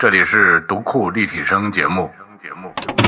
这里是读库立体声节目。节目。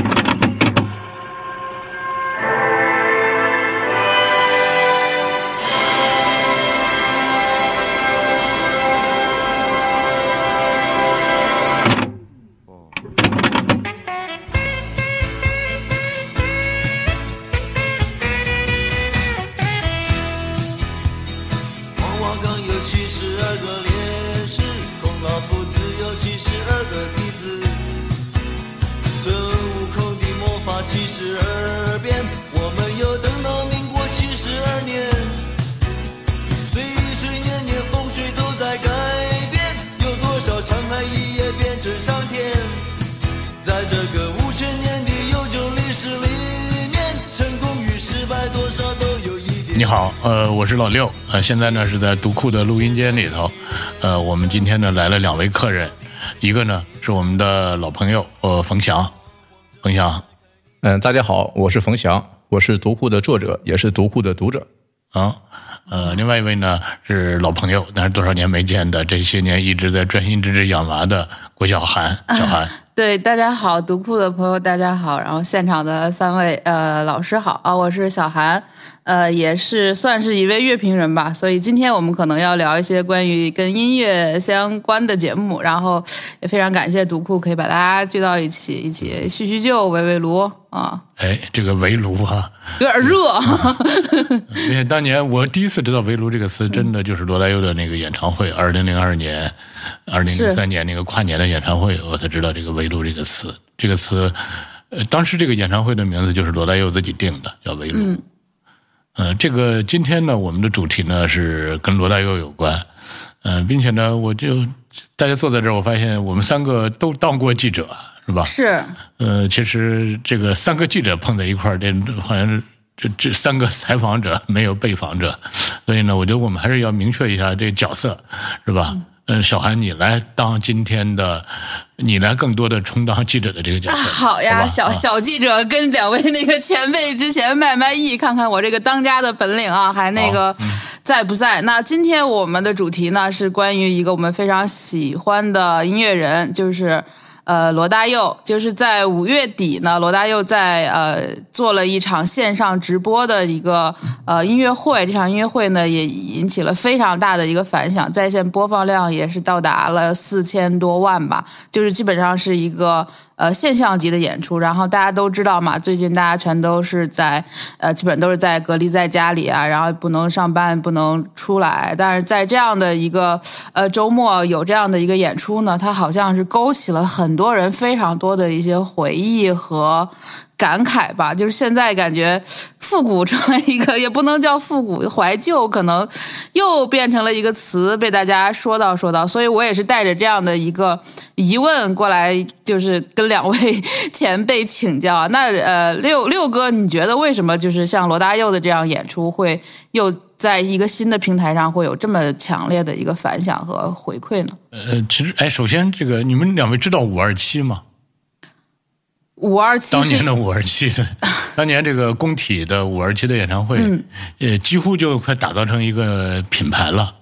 现在呢是在读库的录音间里头，呃，我们今天呢来了两位客人，一个呢是我们的老朋友，呃，冯翔，冯翔，嗯，大家好，我是冯翔，我是读库的作者，也是读库的读者。啊，呃，另外一位呢是老朋友，但是多少年没见的，这些年一直在专心致志养娃的郭晓涵，小涵，对，大家好，读库的朋友大家好，然后现场的三位呃老师好啊，我是小韩，呃，也是算是一位乐评人吧，所以今天我们可能要聊一些关于跟音乐相关的节目，然后也非常感谢读库可以把大家聚到一起，一起叙叙旧、围围炉啊，哎，这个围炉啊，有点热，因为当年我第一次知道“围炉”这个词，真的就是罗大佑的那个演唱会，二零零二年、二零零三年那个跨年的演唱会，我才知道这个“围炉”这个词。这个词，呃，当时这个演唱会的名字就是罗大佑自己定的，叫“围炉”。嗯。呃，这个今天呢，我们的主题呢是跟罗大佑有关，嗯、并且呢，我就大家坐在这儿，我发现我们三个都当过记者，是吧？是呃，其实这个三个记者碰在一块儿，这好像是这这三个采访者没有被访者，所以呢，我觉得我们还是要明确一下这个角色，是吧？嗯，小韩，你来当今天的，你来更多的充当记者的这个角色。啊，好呀，吧小啊小记者跟两位那个前辈之前卖卖艺，看看我这个当家的本领啊，还那个嗯在不在？那今天我们的主题呢是关于一个我们非常喜欢的音乐人，就是。呃，罗大佑就是在五月底呢，罗大佑在呃做了一场线上直播的一个呃音乐会，这场音乐会呢也引起了非常大的一个反响，在线播放量也是到达了四千多万吧，就是基本上是一个呃现象级的演出。然后大家都知道嘛，最近大家全都是在呃基本都是在隔离在家里啊，然后不能上班，不能出来。但是在这样的一个呃周末有这样的一个演出呢，它好像是勾起了很多人非常多的一些回忆和感慨吧。就是现在感觉复古成了一个，也不能叫复古，怀旧可能又变成了一个词，被大家说到说到。所以我也是带着这样的一个疑问过来，就是跟两位 前辈请教。那呃，六六哥，你觉得为什么就是像罗大佑的这样演出会又在一个新的平台上会有这么强烈的一个反响和回馈呢？呃，其实，哎，首先这个你们两位知道五二七吗？五二七当年的五二七的，当年这个工体的五二七的演唱会，嗯呃，几乎就快打造成一个品牌了。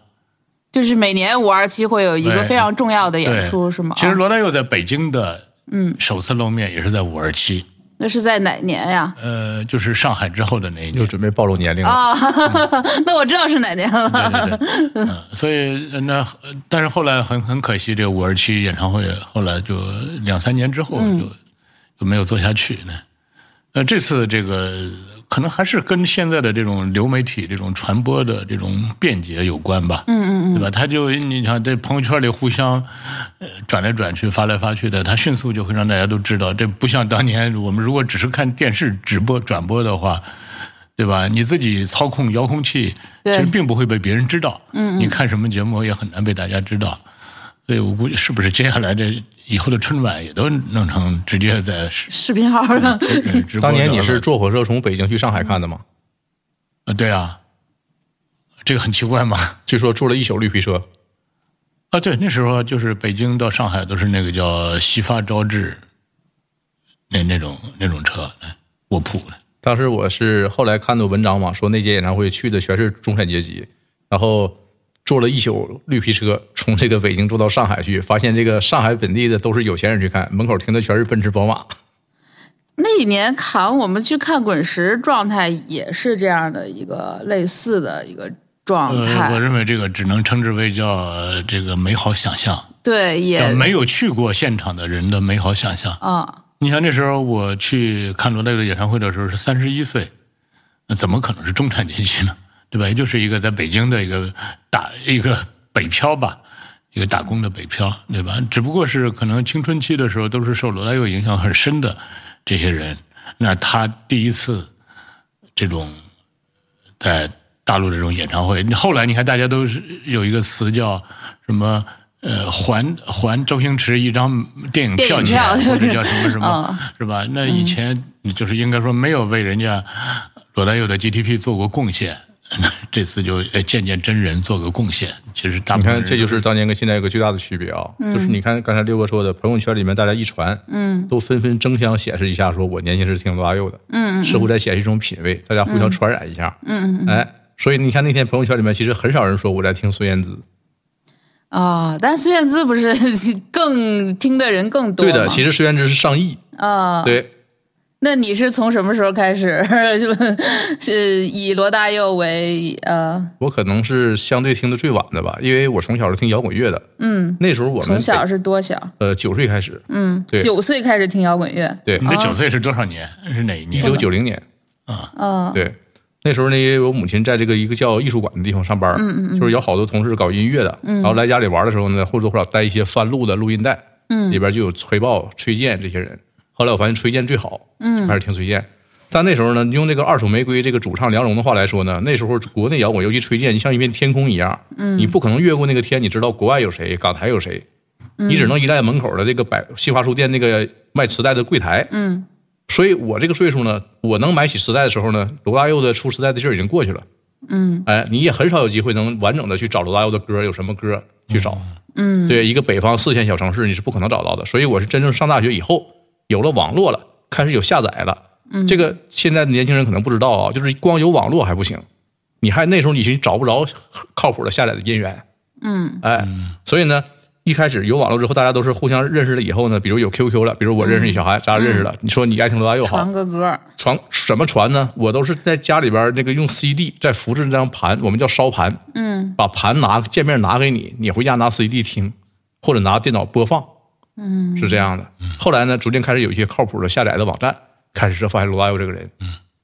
就是每年五二七会有一个非常重要的演出，是吗？其实啊罗大佑在北京的嗯首次露面也是在五二七，那是在哪年呀？呃，就是上海之后的那一年又年。准备暴露年龄了。啊，那我知道是哪年了。对对对，嗯，所以呃那呃但是后来很很可惜，这个五二七演唱会后来就两三年之后嗯就、就没有做下去呢。那，这次这个可能还是跟现在的这种流媒体这种传播的这种便捷有关吧。嗯嗯嗯，对吧？他就你想在朋友圈里互相呃转来转去、发来发去的，他迅速就会让大家都知道。这不像当年我们如果只是看电视直播转播的话。对吧？你自己操控遥控器，其实并不会被别人知道。嗯你看什么节目也很难被大家知道。所以我估计是不是接下来这以后的春晚也都弄成直接在视视频号上，直 直播当年你是坐火车从北京去上海看的吗？啊？对啊，这个很奇怪吗？据说坐了一宿绿皮车。啊，对，那时候就是北京到上海都是那个叫西发招致，那那种那种车，哎卧铺的。当时我是后来看到文章嘛，说那届演唱会去的全是中产阶级，然后坐了一宿绿皮车，从这个北京坐到上海去，发现这个上海本地的都是有钱人去看，门口停的全是奔驰、宝马。那一年扛我们去看滚石，状态也是这样的一个类似的一个状态。呃，我认为这个只能称之为叫呃这个美好想象，对，也没有去过现场的人的美好想象。嗯，你像那时候我去看罗大佑的演唱会的时候是三十一岁，那怎么可能是中产阶级呢？对吧？也就是一个在北京的一个打一个北漂吧，一个打工的北漂，对吧？只不过是可能青春期的时候都是受罗大佑影响很深的这些人，那他第一次这种在大陆这种演唱会，你后来你看大家都是有一个词叫什么？呃，还还周星驰一张电影票或者叫什么 什么，嗯是吧？那以前你就是应该说没有为人家罗大佑的 GDP 做过贡献，这次就呃见见真人做个贡献。其实大部分你看，这就是当年跟现在有个巨大的区别啊，就是你看刚才六哥说的，朋友圈里面大家一传，嗯，都纷纷争相显示一下，说我年轻时听罗大佑的，嗯，似乎在显示一种品味，大家互相传染一下，嗯，哎，所以你看那天朋友圈里面其实很少人说我在听孙燕姿，啊、但孙燕姿不是 更听的人更多？对的，其实孙燕姿是上亿，啊、对，那你是从什么时候开始是 以罗大佑为呃我可能是相对听的最晚的吧，因为我从小是听摇滚乐的，嗯，那时候我们从小是多小？呃九岁开始，嗯，对九岁开始听摇滚乐。对，你的九岁是多少年？是哪一年？一九九零年，啊，对，那时候呢，因为我母亲在这个一个叫艺术馆的地方上班，嗯嗯就是有好多同事搞音乐的，然后来家里玩的时候呢，或多或少带一些翻录的录音带，嗯，里边就有崔豹、崔健这些人。后来我发现崔健最好，嗯，还是听崔健。但那时候呢，用这个二手玫瑰这个主唱梁龙的话来说呢，那时候国内摇滚，尤其崔健，你像一片天空一样，嗯，你不可能越过那个天，你知道国外有谁，港台有谁，你只能依赖门口的这个百新华书店那个卖磁带的柜台，嗯，所以我这个岁数呢，我能买起磁带的时候呢，罗大佑的出磁带的事儿已经过去了。嗯，哎，你也很少有机会能完整的去找罗大佑的歌，有什么歌去找。嗯，对，一个北方四线小城市你是不可能找到的。所以我是真正上大学以后，有了网络了，开始有下载了。嗯，这个现在的年轻人可能不知道啊，就是光有网络还不行，你还那时候你是找不着靠谱的下载的音源。嗯，哎，所以呢，一开始有网络之后，大家都是互相认识了以后呢，比如有 QQ 了，比如我认识你小孩，咱俩认识了，你说你爱听罗大佑好，传个歌。传怎么传呢？我都是在家里边那个用 CD 在复制那张盘，我们叫烧盘，嗯，把盘拿见面拿给你，你回家拿 CD 听，或者拿电脑播放，嗯，是这样的。后来呢，逐渐开始有一些靠谱的下载的网站，开始发现罗大佑这个人，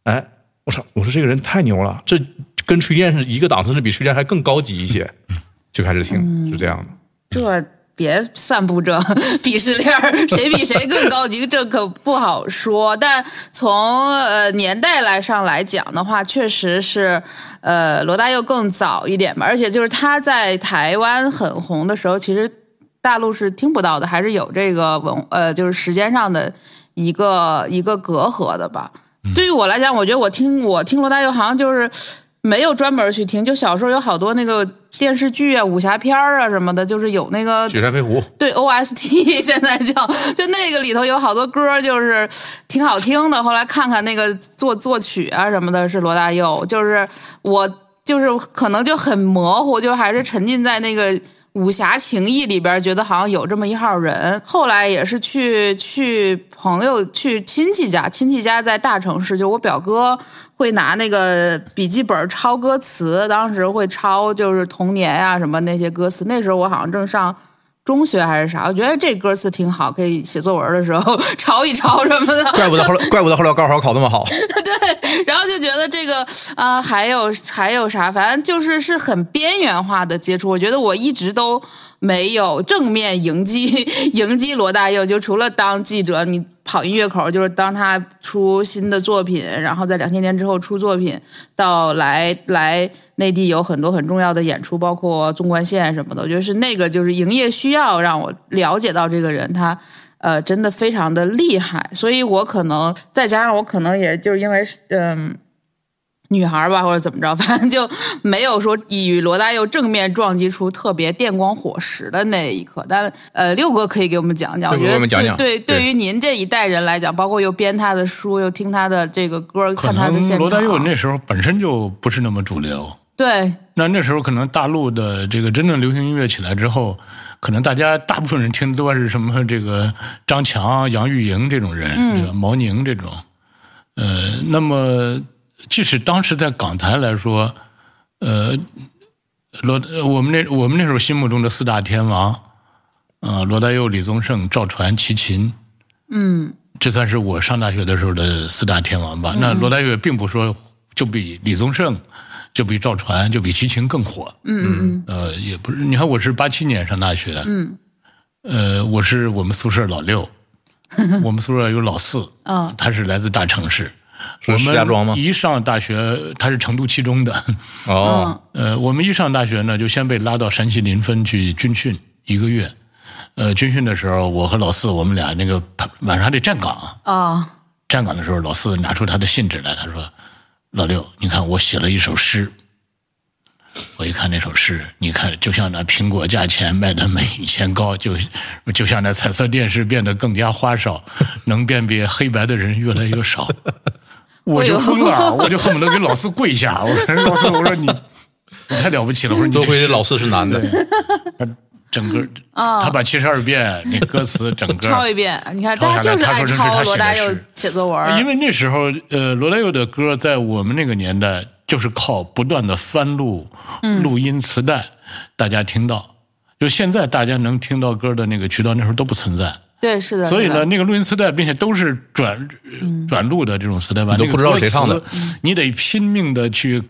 哎，我操，我说这个人太牛了，这跟崔健是一个档次，甚至比崔健还更高级一些，就开始听，是这样的。这别散布这 鄙视链儿，谁比谁更高级，这可不好说。但从呃年代来上来讲的话，确实是呃罗大佑更早一点吧，而且就是他在台湾很红的时候，其实大陆是听不到的，还是有这个文呃就是时间上的一个一个隔阂的吧。对于我来讲，我觉得我听我听罗大佑好像就是没有专门去听，就小时候有好多那个电视剧啊、武侠片儿啊什么的，就是有那个雪山飞狐，对 OST 现在叫，就那个里头有好多歌就是挺好听的。后来看看那个作作曲啊什么的，是罗大佑，就是我就是可能就很模糊，就还是沉浸在那个。武侠情义里边，觉得好像有这么一号人。后来也是去去朋友去亲戚家，亲戚家在大城市，就我表哥会拿那个笔记本抄歌词，当时会抄就是童年呀、什么那些歌词。那时候我好像正上中学还是啥，我觉得这歌词挺好，可以写作文的时候 抄一抄什么的。怪不得后来，怪不得后来高考考那么好。对，然后就觉得这个啊、呃还有还有啥，反正就是是很边缘化的接触。我觉得我一直都没有正面迎击 迎击罗大佑，就除了当记者，你跑音乐口，就是当他出新的作品，然后在两千年之后出作品，到来来内地有很多很重要的演出，包括纵贯线什么的。我觉得是那个就是营业需要让我了解到这个人他。呃，真的非常的厉害，所以我可能再加上我可能也就是因为嗯、女孩儿吧，或者怎么着，反正就没有说与罗大佑正面撞击出特别电光火石的那一刻。但呃，六哥可以给我们讲讲，我觉得给我们讲讲对对，对对于您这一代人来讲，包括又编他的书，又听他的这个歌，看他的现场，罗大佑那时候本身就不是那么主流，对，那那时候可能大陆的这个真正流行音乐起来之后，可能大家大部分人听的都是什么这个张强、杨钰莹这种人，对吧？毛宁这种。呃，那么即使当时在港台来说，呃，罗我们那我们那时候心目中的四大天王，啊，罗大佑、李宗盛、赵传、齐秦，嗯，这算是我上大学的时候的四大天王吧。那罗大佑并不说就比李宗盛。就比赵传，就比齐秦更火。嗯嗯呃，也不是，你看我是八七年上大学，嗯，呃，我是我们宿舍老六，我们宿舍有老四，嗯他是来自大城市，是我石家庄吗？们一上大学，他是成都七中的，哦，呃，我们一上大学呢，就先被拉到山西临汾去军训一个月，呃，军训的时候，我和老四我们俩那个晚上还得站岗，啊，站岗的时候，老四拿出他的信纸来，他说：“老六，你看我写了一首诗。”我一看那首诗，你看就像那苹果价钱卖的没以前高，就就像那彩色电视变得更加花哨，能辨别黑白的人越来越少。我就疯了，我就恨不得给老四跪下。我说老四，我说你你太了不起了。我说你多亏老四是男的，整个他把七十二变那歌词整个抄一遍。你看，抄下来大家就是爱他说这是他抄罗大佑写的诗写作文，因为那时候，呃，罗大佑的歌在我们那个年代，就是靠不断的翻录录音磁带，大家听到。就现在大家能听到歌的那个渠道，那时候都不存在。对，是的。所以呢，那个录音磁带，并且都是转转录的这种磁带吧，你都不知道谁唱的，你得拼命的去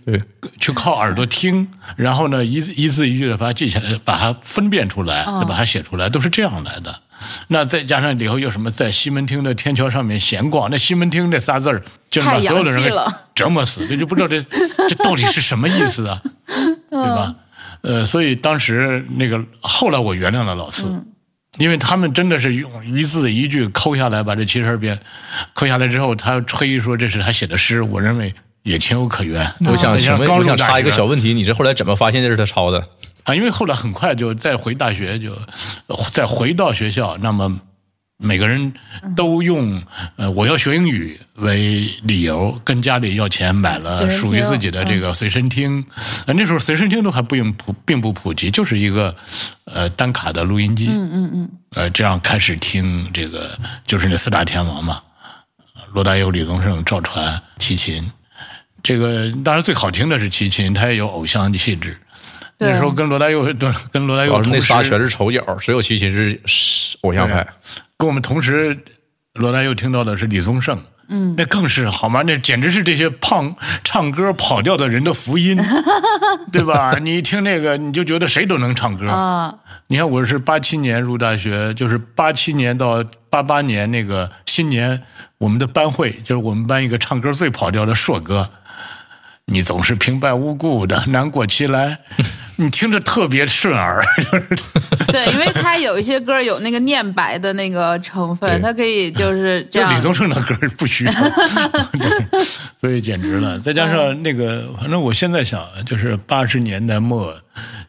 去靠耳朵听，然后呢，一字一字一句的把它记下来，把它分辨出来，再把它写出来，都是这样来的。那再加上以后又什么在西门町的天桥上面闲逛，那西门町这仨字儿，就是把所有的人给折磨死，这就不知道这这到底是什么意思啊，对吧？呃，所以当时那个后来我原谅了老四。因为他们真的是用一字一句抠下来，把这七十二变抠下来之后，他吹说这是他写的诗，我认为也情有可原。我想请问，我想插一个小问题，你这后来怎么发现这是他抄的？啊，因为后来很快就再回大学，就呃再回到学校，那么每个人都用呃我要学英语为理由，跟家里要钱买了属于自己的这个随身听。呃那时候随身听都还不用普并不普及，就是一个呃单卡的录音机。嗯嗯嗯，呃，这样开始听这个，就是那四大天王嘛，罗大佑、李宗盛、赵传、齐秦。这个当然最好听的是齐秦，他也有偶像气质。对那时候跟罗大佑 跟罗大佑同时，那仨全是丑角，只有齐秦是是偶像派。跟我们同时，罗大佑听到的是李宗盛。嗯，那更是好吗？那简直是这些胖唱歌跑调的人的福音，对吧？你一听那个，你就觉得谁都能唱歌。啊，你看，我是八七年入大学，就是八七年到八八年那个新年，我们的班会就是我们班一个唱歌最跑调的硕哥。你总是平白无故的难过起来，你听着特别顺耳。对，因为他有一些歌有那个念白的那个成分，对他可以就是这样就李。宗盛的歌不需要，对所以简直了。再加上那个，反正我现在想，就是八十年代末、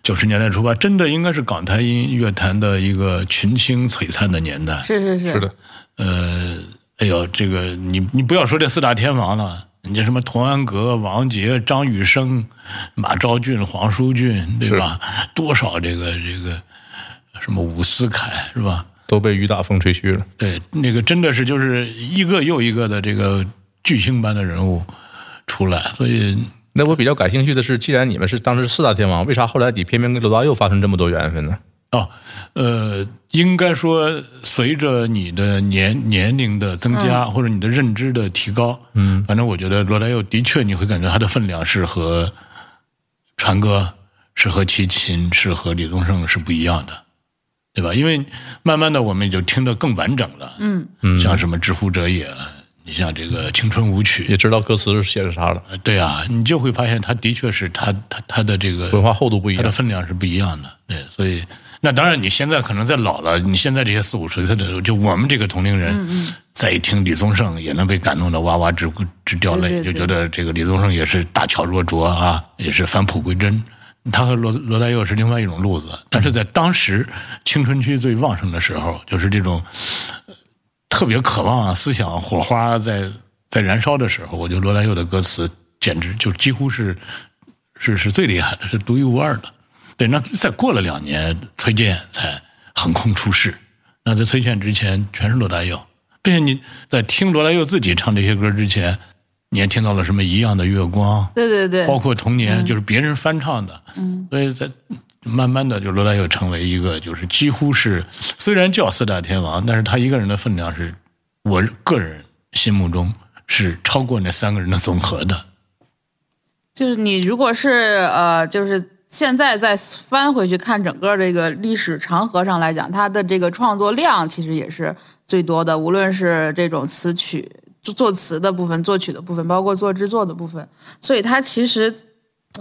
九十年代初吧，真的应该是港台音乐坛的一个群星璀璨的年代。是是是，是的，呃，哎呦，这个你你不要说这四大天王了，人家什么童安格、王杰、张雨生、马昭俊、黄舒骏，对吧？多少这个这个什么伍思凯是吧？都被雨打风吹去了。对，那个真的是就是一个又一个的这个巨星般的人物出来，所以那我比较感兴趣的是，既然你们是当时四大天王，为啥后来你偏偏跟刘大佑发生这么多缘分呢？哦，呃，应该说随着你的年年龄的增加，或者你的认知的提高，嗯，反正我觉得罗大佑的确你会感觉他的分量是和传哥、是和齐秦、是和李宗盛是不一样的，对吧？因为慢慢的我们也就听得更完整了，嗯嗯像什么《知乎者也》，你像这个《青春舞曲》也知道歌词是写的啥了，呃，对啊，你就会发现他的确是他他他的这个文化厚度不一样，他的。分量是不一样的。对，所以那当然你现在可能在老了，你现在这些四五十岁的，就我们这个同龄人，再一听李宗盛，也能被感动的哇哇直直掉泪，对对对就觉得这个李宗盛也是大巧若拙啊，也是返璞归真。他和罗罗大佑是另外一种路子，但是在当时青春期最旺盛的时候，就是这种呃特别渴望思想火花在在燃烧的时候，我觉得罗大佑的歌词简直就几乎是是是最厉害的，是独一无二的。对，那再过了两年，崔健才横空出世。那在崔健之前，全是罗大佑。并且你在听罗大佑自己唱这些歌之前，你也听到了什么《一样的月光》，对对对，包括《童年》，就是别人翻唱的。嗯，所以在慢慢的，就罗大佑成为一个，就是几乎是虽然叫四大天王，但是他一个人的分量是，我个人心目中是超过那三个人的总和的。就是你如果是呃，就是现在再翻回去看整个这个历史长河上来讲，他的这个创作量其实也是最多的，无论是这种词曲作词的部分、作曲的部分，包括做制作的部分，所以他其实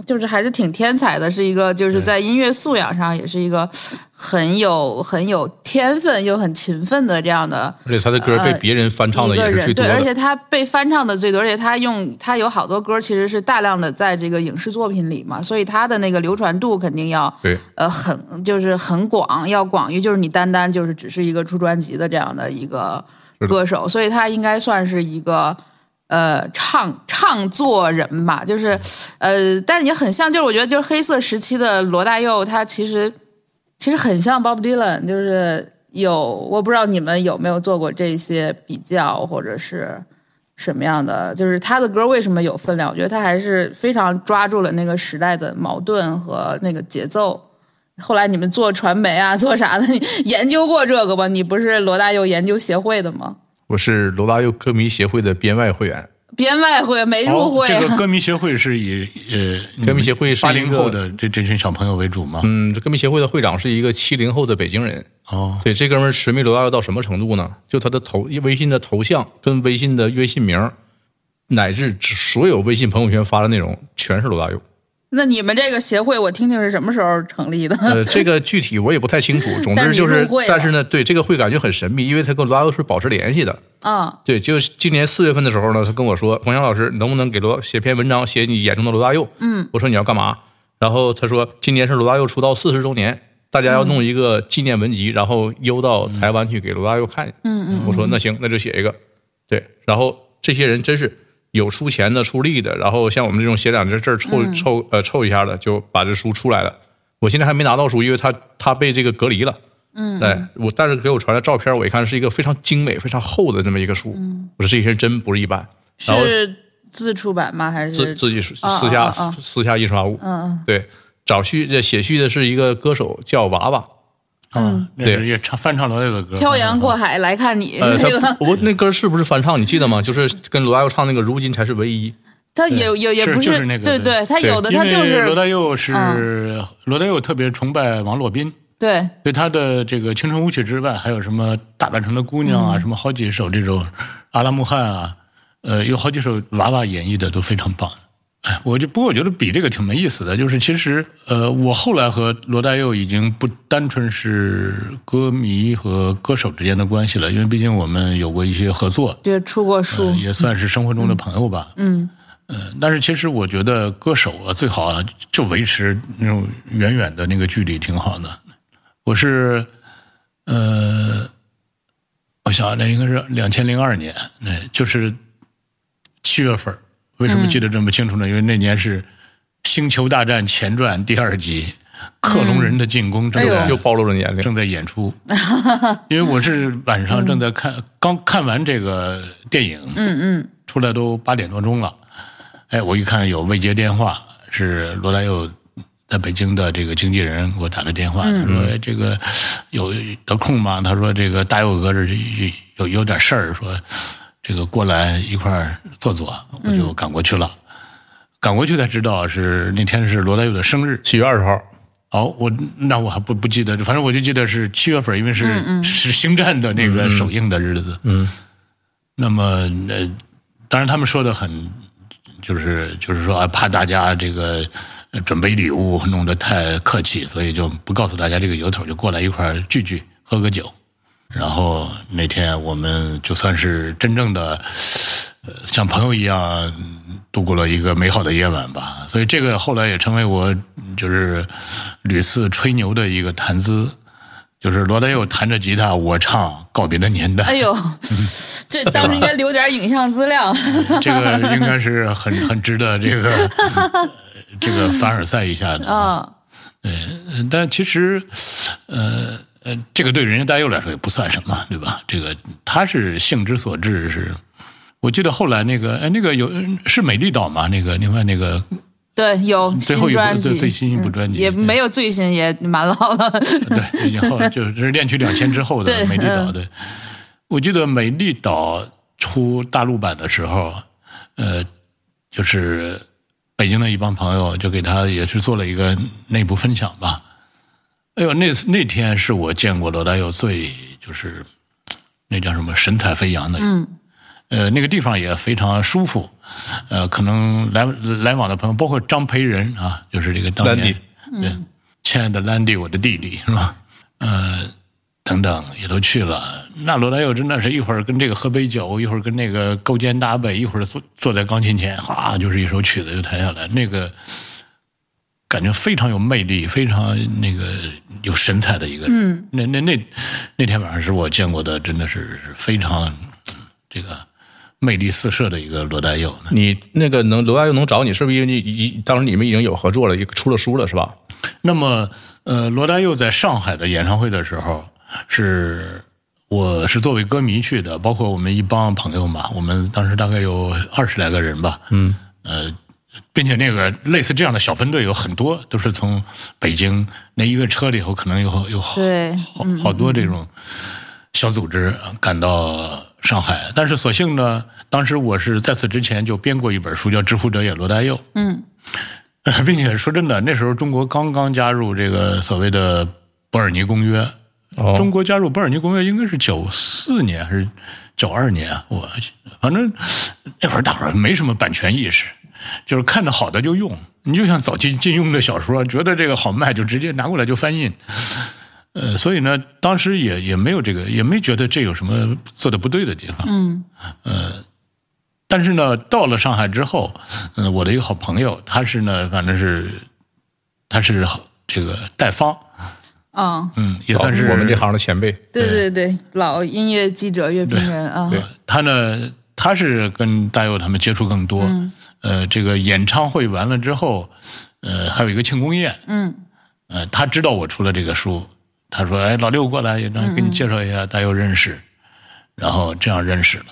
就是还是挺天才的，是一个就是在音乐素养上也是一个很有很有天分又很勤奋的这样的而且他的歌被别人翻唱的一个人，也是最多对，而且。他被翻唱的最多，而且他用他有好多歌其实是大量的在这个影视作品里嘛，所以他的那个流传度肯定要对，呃很就是很广，要广于就是你单单就是只是一个出专辑的这样的一个歌手，所以他应该算是一个。呃，唱唱作人吧，就是，呃，但是也很像，就是我觉得就是黑色时期的罗大佑，他其实其实很像 Bob Dylan，就是有我不知道你们有没有做过这些比较，或者是什么样的，就是他的歌为什么有分量？我觉得他还是非常抓住了那个时代的矛盾和那个节奏。后来你们做传媒啊，做啥的，研究过这个吗？你不是罗大佑研究协会的吗？我是罗大佑歌迷协会的编外会员。编外会没入哦，会、这个歌迷协会是以呃歌迷协会是八零后的这这群小朋友为主吗？嗯，这歌迷协会的会长是一个七零后的北京人。哦，对，这哥们儿痴迷罗大佑到什么程度呢？就他的头微信的头像跟微信的微信名，乃至所有微信朋友圈发的内容，全是罗大佑。那你们这个协会，我听听是什么时候成立的？呃，这个具体我也不太清楚。总之就是但是呢，对这个会感觉很神秘，因为他跟罗大佑是保持联系的。嗯，对，就今年四月份的时候呢，他跟我说：“冯翔老师，能不能给罗写篇文章，写你眼中的罗大佑？”嗯，我说你要干嘛？然后他说：“今年是罗大佑出道四十周年，大家要弄一个纪念文集，然后邮到台湾去给罗大佑看。”嗯嗯，我说那行，那就写一个。对，然后这些人真是有出钱的、出力的，然后像我们这种写两个字儿凑凑呃凑一下的，就把这书出来了。我现在还没拿到书，因为他他被这个隔离了。嗯，对我，但是给我传的照片，我一看是一个非常精美、非常厚的这么一个书。我说这些人真不是一般。然后是自出版吗？还是自自己私下私下印刷物。嗯嗯，对，找序这写序的是一个歌手叫娃娃。啊，那是也唱翻唱罗大佑的歌，漂洋过海来看你，呃，这他个我那歌是不是翻唱？你记得吗？就是跟罗大佑唱那个《如今才是唯一》。他也也也不是那个对对他有的他就是罗大佑是、嗯罗大佑特别崇拜王洛宾，对对他的这个青春舞曲之外，还有什么大阪城的姑娘啊，嗯什么好几首这种阿拉木汗啊，呃，有好几首娃娃演绎的都非常棒。哎，我就不过我觉得比这个挺没意思的，就是其实呃，我后来和罗大佑已经不单纯是歌迷和歌手之间的关系了，因为毕竟我们有过一些合作，也出过书呃，也算是生活中的朋友吧。嗯呃，但是其实我觉得歌手啊，最好啊就维持那种远远的那个距离挺好的。我是，呃，我想那应该是两千零二年，那就是七月份儿。为什么记得这么清楚呢？因为那年是《星球大战前传》第二集《克隆人的进攻》正哎在又暴露了年龄。正在演出，因为我是晚上正在看，刚看完这个电影，嗯嗯，出来都八点多钟了，哎，我一看有未接电话，是罗大佑在北京的这个经纪人给我打的电话，他说哎这个有得空吗？他说这个大佑哥这有有有点事儿，说这个过来一块儿坐坐，我就赶过去了。赶过去才知道是那天是罗大佑的生日，七月二十号，哦，我那我还不不记得，反正我就记得是七月份，因为是、是星战的那个首映的日子。嗯，那么呃，当然他们说的很，就是就是说啊，怕大家这个呃准备礼物弄得太客气，所以就不告诉大家这个由头，就过来一块儿聚聚，喝个酒。然后那天我们就算是真正的，呃，像朋友一样度过了一个美好的夜晚吧。所以这个后来也成为我嗯就是屡次吹牛的一个谈资，就是罗大佑弹着吉他，我唱《告别的年代》。哎呦，这当时应该留点影像资料。这个 应该是很很值得这个 呃这个凡尔赛一下的。嗯，嗯但其实，呃呃，这个对人家大佑来说也不算什么，对吧？这个他是性之所至，是。我记得后来那个，哎，那个有是美丽岛嘛？那个另外那个对，有最后一部最最新一部专辑嗯也没有最新，也蛮老了。对，以后就是这是恋曲两千之后的美丽岛。嗯对，我记得美丽岛出大陆版的时候，呃，就是北京的一帮朋友就给他也是做了一个内部分享吧。哎呦，那那天是我见过罗大佑最就是那叫什么神采飞扬的。嗯。呃，那个地方也非常舒服，呃，可能来来往的朋友，包括张培仁啊，就是这个当年对，亲爱的兰迪，我的弟弟是吧？呃，等等也都去了。那罗大佑真的是一会儿跟这个喝杯酒，一会儿跟那个勾肩搭背，一会儿坐坐在钢琴前，哈，就是一首曲子就弹下来，那个感觉非常有魅力，非常那个有神采的一个人。嗯，那那那那天晚上是我见过的，真的是是非常这个魅力四射的一个罗大佑。你那个能罗大佑能找你，是不是因为你一当时你们已经有合作了，也出了书了，是吧？那么，呃，罗大佑在上海的演唱会的时候，是我是作为歌迷去的，包括我们一帮朋友嘛，我们当时大概有二十来个人吧，嗯，呃，并且那个类似这样的小分队有很多，都是从北京那一个车里头可能有有好对好好多这种小组织赶到上海，但是所幸呢，当时我是在此之前就编过一本书，叫《致富者也罗大佑》。嗯，并且说真的，那时候中国刚刚加入这个所谓的伯尔尼公约。哦中国加入伯尔尼公约应该是九四年还是九二年？我反正那会儿大伙儿没什么版权意识，就是看着好的就用。你就像早期金庸的小说，觉得这个好卖就直接拿过来就翻印。呃，所以呢，当时也也没有这个，也没觉得这有什么做的不对的地方。嗯，呃但是呢，到了上海之后，嗯、我的一个好朋友，他是呢，反正是他是这个戴芳，嗯，嗯，也算是我们这行的前辈。对对对，老音乐记者、乐评人啊，对他呢，他是跟大佑他们接触更多。呃，这个演唱会完了之后，呃，还有一个庆功宴。嗯，呃，他知道我出了这个书，他说：“哎，老六过来，让给你介绍一下，大佑认识。”然后这样认识了。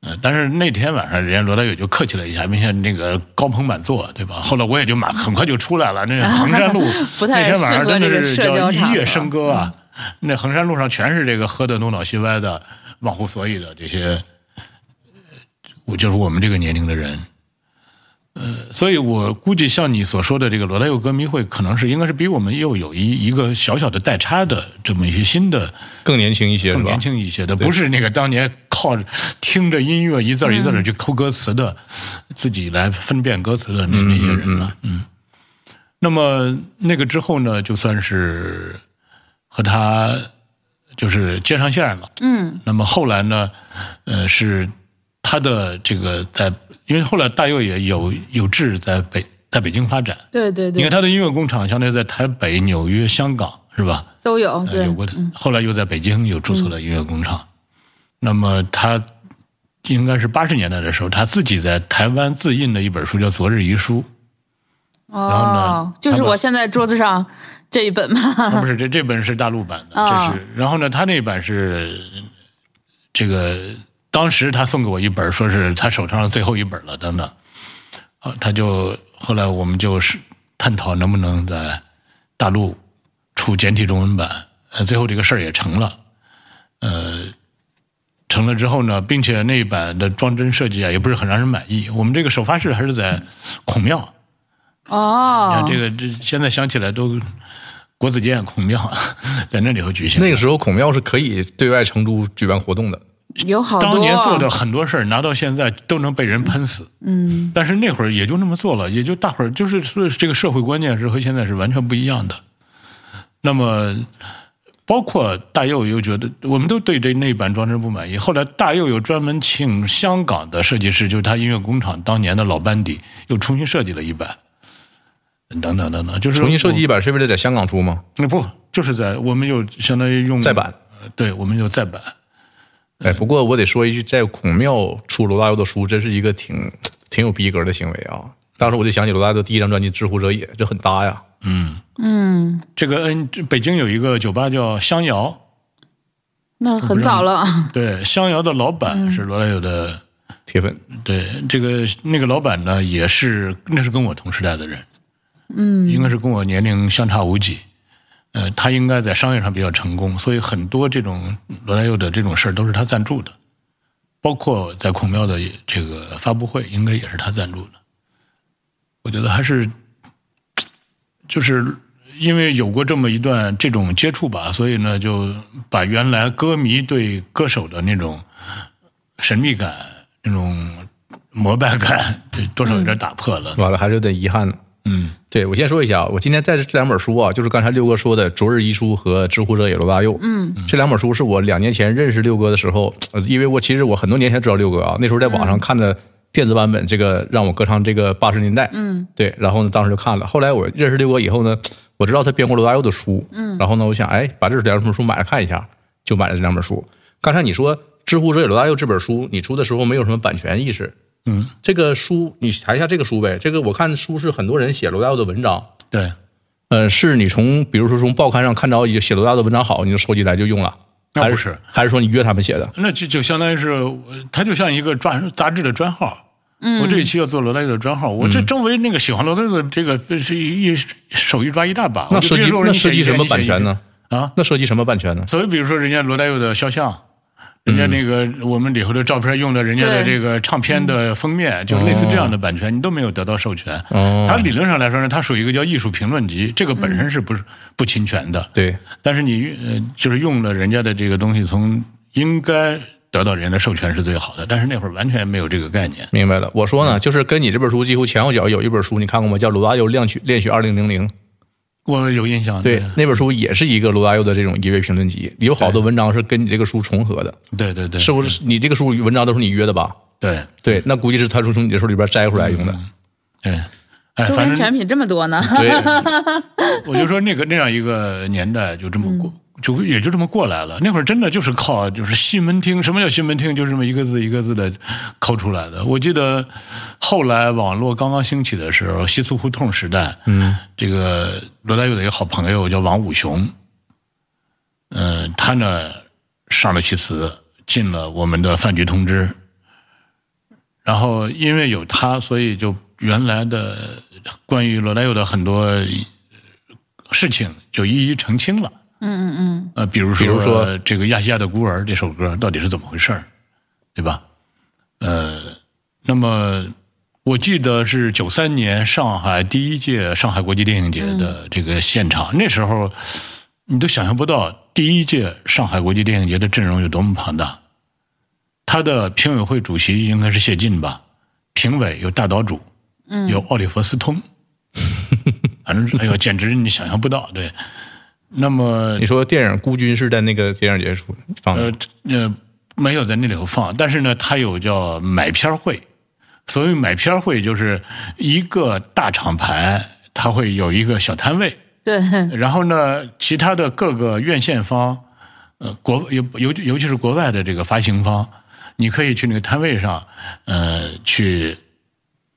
呃，但是那天晚上，人家罗大佑就客气了一下，明显那个高朋满座，对吧？后来我也就马很快就出来了。那 衡山路 那天晚上真的是叫一夜笙歌啊！那衡山路上全是这个喝的东倒西歪的、忘乎所以的这些，呃我就是我们这个年龄的人。呃，所以我估计像你所说的这个罗大佑歌迷会，可能是应该是比我们又有一一个小小的代差的这么一些新的更年轻一些更年？轻一些的，不是那个当年靠着听着音乐一字儿一字的去抠歌词的，自己来分辨歌词的那那些人了。嗯，那么那个之后呢，就算是和他就是接上线了。嗯，那么后来呢，呃，是他的这个在，因为后来大佑也有有志在北在北京发展，对对对，因为他的音乐工厂相当于在台北、纽约、香港是吧？都有，有，过的，后来又在北京有注册了音乐工厂。那么他应该是八十年代的时候，他自己在台湾自印的一本书，叫《昨日遗书》。哦就是我现在桌子上这一本嘛，啊，不是这这本是大陆版的，哦这是。然后呢，他那版是这个，当时他送给我一本，说是他手上的最后一本了，等等。啊，他就后来我们就是探讨能不能在大陆出简体中文版，呃，最后这个事儿也成了，呃，成了之后呢，并且那一版的装帧设计啊，也不是很让人满意。我们这个首发式还是在孔庙，哦像，这个这现在想起来都国子监孔庙 在那里头举行。那个时候孔庙是可以对外成都举办活动的。有好多，当年做的很多事儿，拿到现在都能被人喷死。嗯，但是那会儿也就那么做了，也就大伙儿就是说这个社会观念是和现在是完全不一样的。那么，包括大佑又觉得，我们都对这那版装帧不满意。后来大佑又专门请香港的设计师，就是他音乐工厂当年的老班底，又重新设计了一版。等等等等，就是重新设计一版是为了在香港出吗？那不就是在我们又相当于用再版呃对，我们又再版。哎，不过我得说一句，在孔庙出罗大佑的书，真是一个挺挺有逼格的行为啊！当时我就想起罗大佑第一张专辑《知乎者也》，这很搭呀。嗯，嗯，这个嗯，北京有一个酒吧叫香窑，那很早了。对，香窑的老板是罗大佑的。铁粉，对这个那个老板呢，也是那是跟我同时代的人，嗯，应该是跟我年龄相差无几，呃，他应该在商业上比较成功，所以很多这种罗大佑的这种事儿都是他赞助的，包括在孔庙的这个发布会，应该也是他赞助的。我觉得还是，就是因为有过这么一段这种接触吧，所以呢，就把原来歌迷对歌手的那种神秘感。那种膜拜感，多少有点打破了。完了，还是有点遗憾呢。嗯，对我先说一下，我今天带的这两本书啊，就是刚才六哥说的《昨日遗书》和《知乎者也罗大佑》。嗯，这两本书是我两年前认识六哥的时候，呃，因为我其实我很多年前知道六哥啊，那时候在网上看的电子版本，这个让我歌唱这个八十年代。嗯，对，然后呢，当时就看了。后来我认识六哥以后呢，我知道他编过罗大佑的书。嗯，然后呢，我想，哎，把这两本书买来看一下，就买了这两本书。刚才你说。《知乎者也罗大佑》这本书，你出的时候没有什么版权意识。嗯，这个书你查一下这个书呗。这个我看书是很多人写罗大佑的文章。对，呃，是你从比如说从报刊上看着写罗大佑的文章好，你就收集来就用了。那不是，还是说你约他们写的？那就就相当于是，他就像一个专杂志的专号。嗯，我这一期要做罗大佑的专号，我这周围那个喜欢罗大佑的这个是一手一抓一大把。那涉及那涉及什么版权呢？啊，那涉及什么版权呢？所以比如说人家罗大佑的肖像。人家那个我们里头的照片用的人家的这个唱片的封面，就类似这样的版权，你都没有得到授权。它理论上来说呢，它属于一个叫艺术评论集，这个本身是不是不侵权的？对。但是你呃，就是用了人家的这个东西，从应该得到人家的授权是最好的。但是那会儿完全没有这个概念。明白了，我说呢，就是跟你这本书几乎前后脚有一本书，你看过吗？叫《鲁大佑练曲练曲二零零零》。我有印象，对那本书也是一个罗大佑的这种音乐评论集，有好多文章是跟你这个书重合的。对对对，是不是？你这个书文章都是你约的吧？对对，那估计是他从从你的书里边摘出来用的。对，哎，周边产品这么多呢。对，我就说那个那样一个年代就这么过。就也就这么过来了。那会儿真的就是靠就是西门町，什么叫西门町？就这么一个字一个字的抠出来的。我记得后来网络刚刚兴起的时候，西四胡同时代，嗯，这个罗大佑的一个好朋友叫王武雄，嗯，他呢上了其词，进了我们的饭局通知，然后因为有他，所以就原来的关于罗大佑的很多事情就一一澄清了。嗯嗯嗯，呃，比如说，比如说这个《亚细亚的孤儿》这首歌到底是怎么回事儿对吧？呃，那么我记得是九三年上海第一届上海国际电影节的这个现场，那时候你都想象不到第一届上海国际电影节的阵容有多么庞大。他的评委会主席应该是谢晋吧？评委有大岛渚，有奥利弗斯通，反正哎呦，简直你想象不到，对。那么你说电影《孤军》是在那个电影节出放的？呃呃，没有在那里头放，但是呢，它有叫买片会。所谓买片会，就是一个大厂牌，它会有一个小摊位。对。然后呢，其他的各个院线方，呃，国尤尤尤其是国外的这个发行方，你可以去那个摊位上，呃，去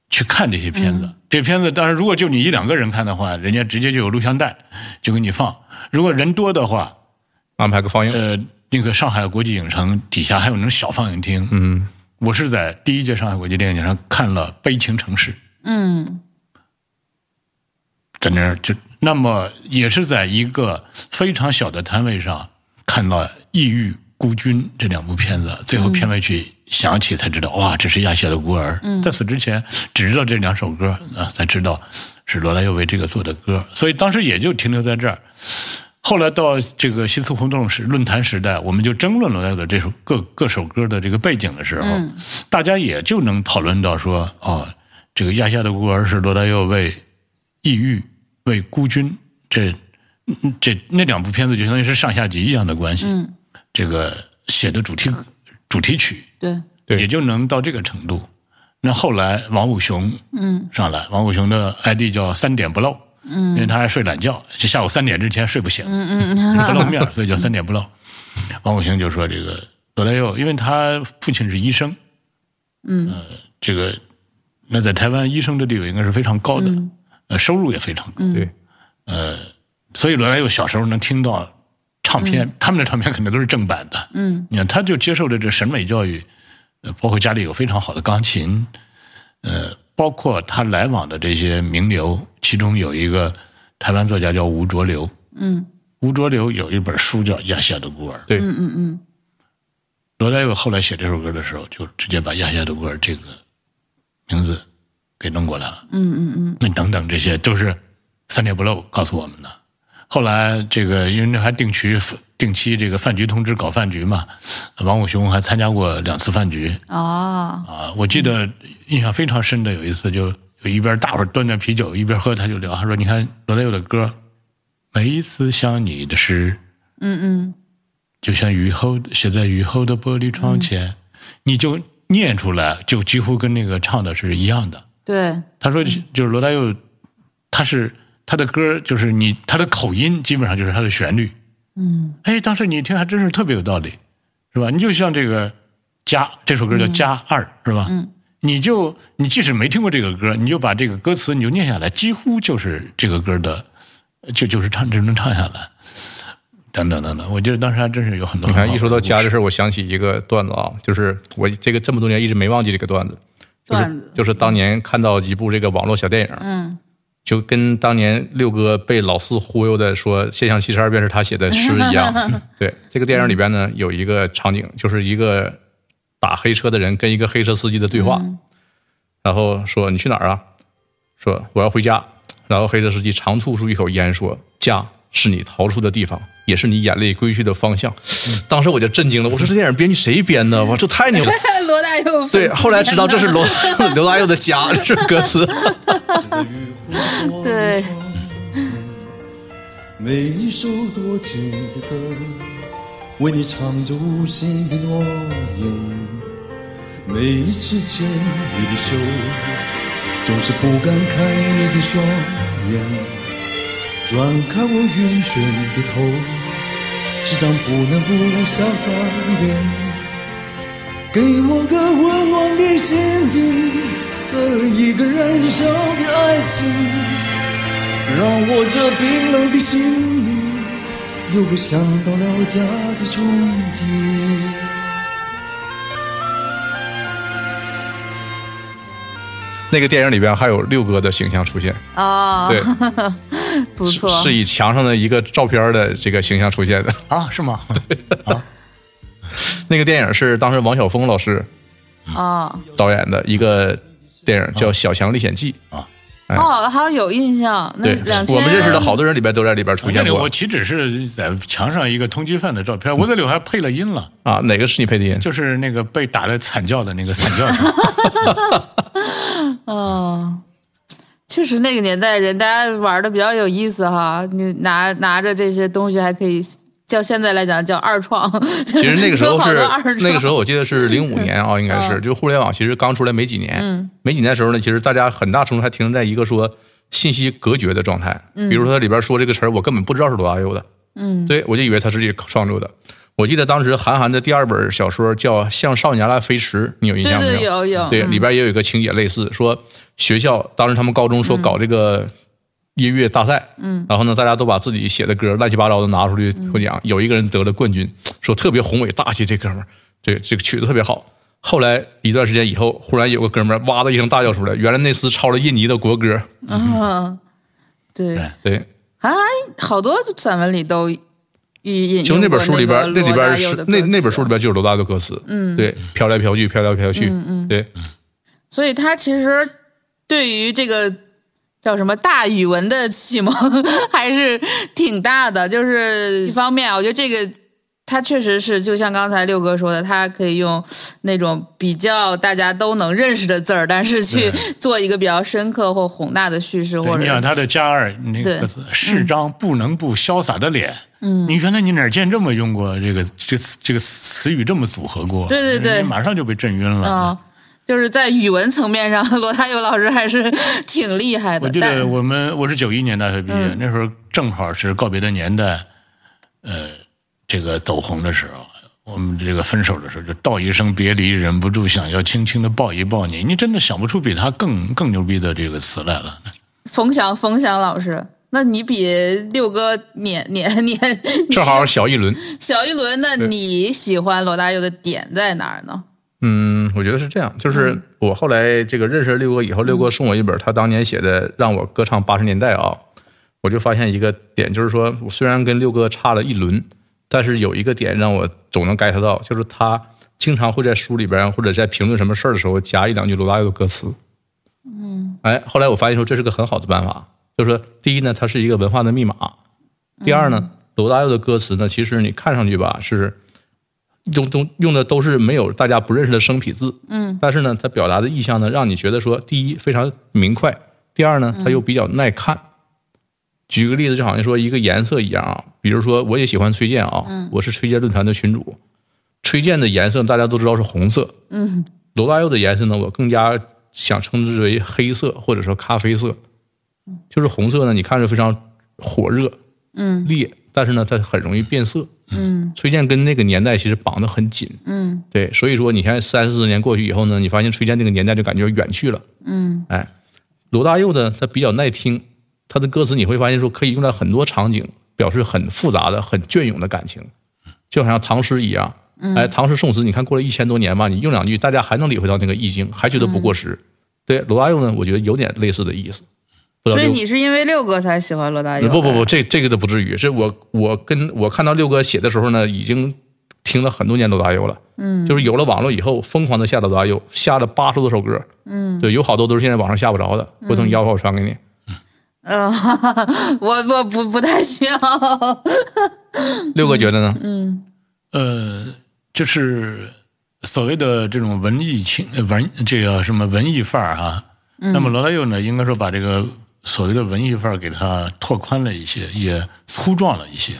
去看这些片子。这片子当然，如果就你一两个人看的话，人家直接就有录像带，就给你放。如果人多的话，安排个放映。呃，那个上海国际影城底下还有那种小放映厅。嗯，我是在第一届上海国际电影节上看了《悲情城市》。嗯，在那儿就那么也是在一个非常小的摊位上看到《异域孤军》这两部片子，最后片尾曲响起才知道，哇，这是亚细亚的孤儿。在此之前只知道这两首歌啊，才知道是罗大佑为这个做的歌，所以当时也就停留在这儿。后来到这个西四胡同时论坛时代，我们就争论罗大佑的这首各各首歌的这个背景的时候，大家也就能讨论到说，哦，这个亚细亚的孤儿是罗大佑为抑郁、为孤军这这那两部片子就相当于是上下集一样的关系。嗯，这个写的主题主题曲，对，对，也就能到这个程度。那后来王武雄嗯上来，王武雄的 ID 叫三点不漏。嗯，因为他还睡懒觉，就下午三点之前睡不醒，嗯 嗯不露面，所以叫三点不露。王武雄就说：“这个罗大佑，因为他父亲是医生，嗯，呃，这个那在台湾医生的地位应该是非常高的，呃，收入也非常高。对，呃所以罗大佑小时候能听到唱片，他们的唱片肯定都是正版的。嗯，你看，他就接受了这审美教育，呃，包括家里有非常好的钢琴，呃，包括他来往的这些名流，其中有一个台湾作家叫吴浊流。嗯，吴浊流有一本书叫《亚夏的孤儿》。对，罗大佑后来写这首歌的时候，就直接把《亚夏的孤儿》这个名字给弄过来了。嗯嗯嗯。那等等，这些都是三点不漏告诉我们的。后来这个因为那还定期定期这个饭局通知搞饭局嘛，王武雄还参加过两次饭局。哦，啊，我记得印象非常深的有一次，就就一边大伙儿端着啤酒一边喝，他就聊，他说：“你看罗大佑的歌，每一次想你的诗，嗯嗯，就像雨后写在雨后的玻璃窗前，你就念出来，就几乎跟那个唱的是一样的。对，他说，就是罗大佑，他是他的歌，就是你他的口音，基本上就是他的旋律。嗯，哎，当时你一听还真是特别有道理，是吧？你就像这个《家》这首歌叫《家二》，是吧？嗯，你就你即使没听过这个歌，你就把这个歌词你就念下来，几乎就是这个歌的，就就是唱就能唱下来。等等等等，我觉得当时还真是有很多你看，一说到的事家这事儿，我想起一个段子啊，就是我这个这么多年一直没忘记这个段子，就是段子就是当年看到一部这个网络小电影，嗯，就跟当年六哥被老四忽悠的说“现象七十二变”是他写的诗一样。对，这个电影里边呢有一个场景，就是一个打黑车的人跟一个黑车司机的对话，然后说你去哪儿啊？说我要回家。然后黑车司机长吐出一口烟，说：“家是你逃出的地方，也是你眼泪归去的方向。当时我就震惊了，我说这电影编剧谁编的？哇，这太牛了！罗大佑对，后来知道这是罗 刘大佑的家，这是歌词。对，每一首多情的歌，为你唱着无心的诺言。每一次牵你的手，总是不敢看你的双眼。转开我晕眩的头，时常不能不潇洒一点。给我个温暖的心境和一个燃烧的爱情。让我这冰冷的心灵有个想到了家的憧憬。那个电影里边还有六哥的形象出现，啊，对，不错，是以墙上的一个照片的这个形象出现的。啊，是吗？那个电影是当时王晓峰老师啊导演的一个电影，叫《小强历险记》。啊哦，好像有印象，那对两，千我们认识的好多人里边都在里边出现过我岂止是在墙上一个通缉犯的照片，我这里还配了音了，啊。哪个是你配的音？就是那个被打的惨叫的那个惨叫声。哦，确实那个年代人大家玩的比较有意思哈，你拿拿着这些东西还可以。叫现在来讲叫二创，其实那个 时候是那个时候，我记得是零五年啊，应该是嗯就互联网其实刚出来没几年，嗯没几年的时候呢，其实大家很大程度还停留在一个说信息隔绝的状态。比如说它里边说这个词儿，我根本不知道是罗大佑的，嗯，对我就以为他是自己创作的。我记得当时韩寒的第二本小说叫《向少年来飞驰》，你有印象没对有有，对，嗯。里边也有一个情节类似，说学校当时他们高中说搞这个音乐大赛，嗯，然后呢，大家都把自己写的歌乱七八糟的拿出去获奖，有一个人得了冠军，说特别宏伟大气，这哥们儿，这这个曲子特别好。后来一段时间以后，忽然有个哥们儿哇的一声大叫出来，原来那厮抄了印尼的国歌，嗯，对，对，韩寒好多散文里都就那本书里边，那里边是那那本书里边，就有罗大佑的歌词，嗯，对，飘来飘去，飘来飘去，嗯嗯，对，所以他其实对于这个叫什么大语文的启蒙 还是挺大的。就是一方面啊，我觉得这个他确实是，就像刚才六哥说的，他可以用那种比较大家都能认识的字儿，但是去做一个比较深刻或宏大的叙事，或者对你想他的加二那个是张不能不潇洒的脸。嗯，你原来你哪儿见这么用过这个这词这个词语这么组合过？对对对马上就被震晕了。啊，就是在语文层面上，罗大佑老师还是 挺厉害的。我记得我们我是九一年大学毕业，嗯那时候正好是告别的年代，呃，这个走红的时候。我们这个分手的时候就道一声别离，忍不住想要轻轻的抱一抱你。你真的想不出比他更更牛逼的这个词来了。冯翔，冯翔老师，那你比六哥年年年正好小一轮。小一轮，那你喜欢罗大佑的点在哪儿呢？嗯，我觉得是这样，就是我后来这个认识了六哥以后，六哥送我一本他当年写的《让我歌唱八十年代》啊，我就发现一个点，就是说我虽然跟六哥差了一轮，但是有一个点让我总能 get 到，就是他经常会在书里边或者在评论什么事儿的时候加一两句罗大佑的歌词。嗯，哎，后来我发现说这是个很好的办法，就是说第一呢，它是一个文化的密码；第二呢，罗大佑的歌词呢，其实你看上去吧是。用都用的都是没有大家不认识的生僻字，嗯，但是呢，它表达的意象呢，让你觉得说，第一非常明快，第二呢，它又比较耐看。举个例子，就好像说一个颜色一样啊，比如说我也喜欢崔健啊，我是崔健论坛的群主，崔健的颜色大家都知道是红色，嗯，罗大佑的颜色呢，我更加想称之为黑色或者说咖啡色，就是红色呢，你看着非常火热，嗯，烈，但是呢，它很容易变色，嗯，崔健跟那个年代其实绑得很紧，嗯，对，所以说你看三四十年过去以后呢，你发现崔健那个年代就感觉远去了，嗯，哎，罗大佑呢，他比较耐听，他的歌词你会发现说可以用在很多场景，表示很复杂的、很隽永的感情，就好像唐诗一样，哎，唐诗宋词，你看过了一千多年吧，你用两句，大家还能体会到那个意境，还觉得不过时。对，罗大佑呢，我觉得有点类似的意思。所以你是因为六哥才喜欢罗大佑？不不不，，这这个都不至于。是我我跟我看到六哥写的时候呢，已经听了很多年罗大佑了。嗯，就是有了网络以后，疯狂的下罗大佑，下了八十多首歌。嗯，对，有好多都是现在网上下不着的，回头你要不要我传给你？嗯，我我不不太需要。六哥觉得呢？嗯呃，就是所谓的这种文艺青呃文这个什么文艺范儿哈。那么罗大佑呢，应该说把这个所谓的文艺范儿给他拓宽了一些，也粗壮了一些，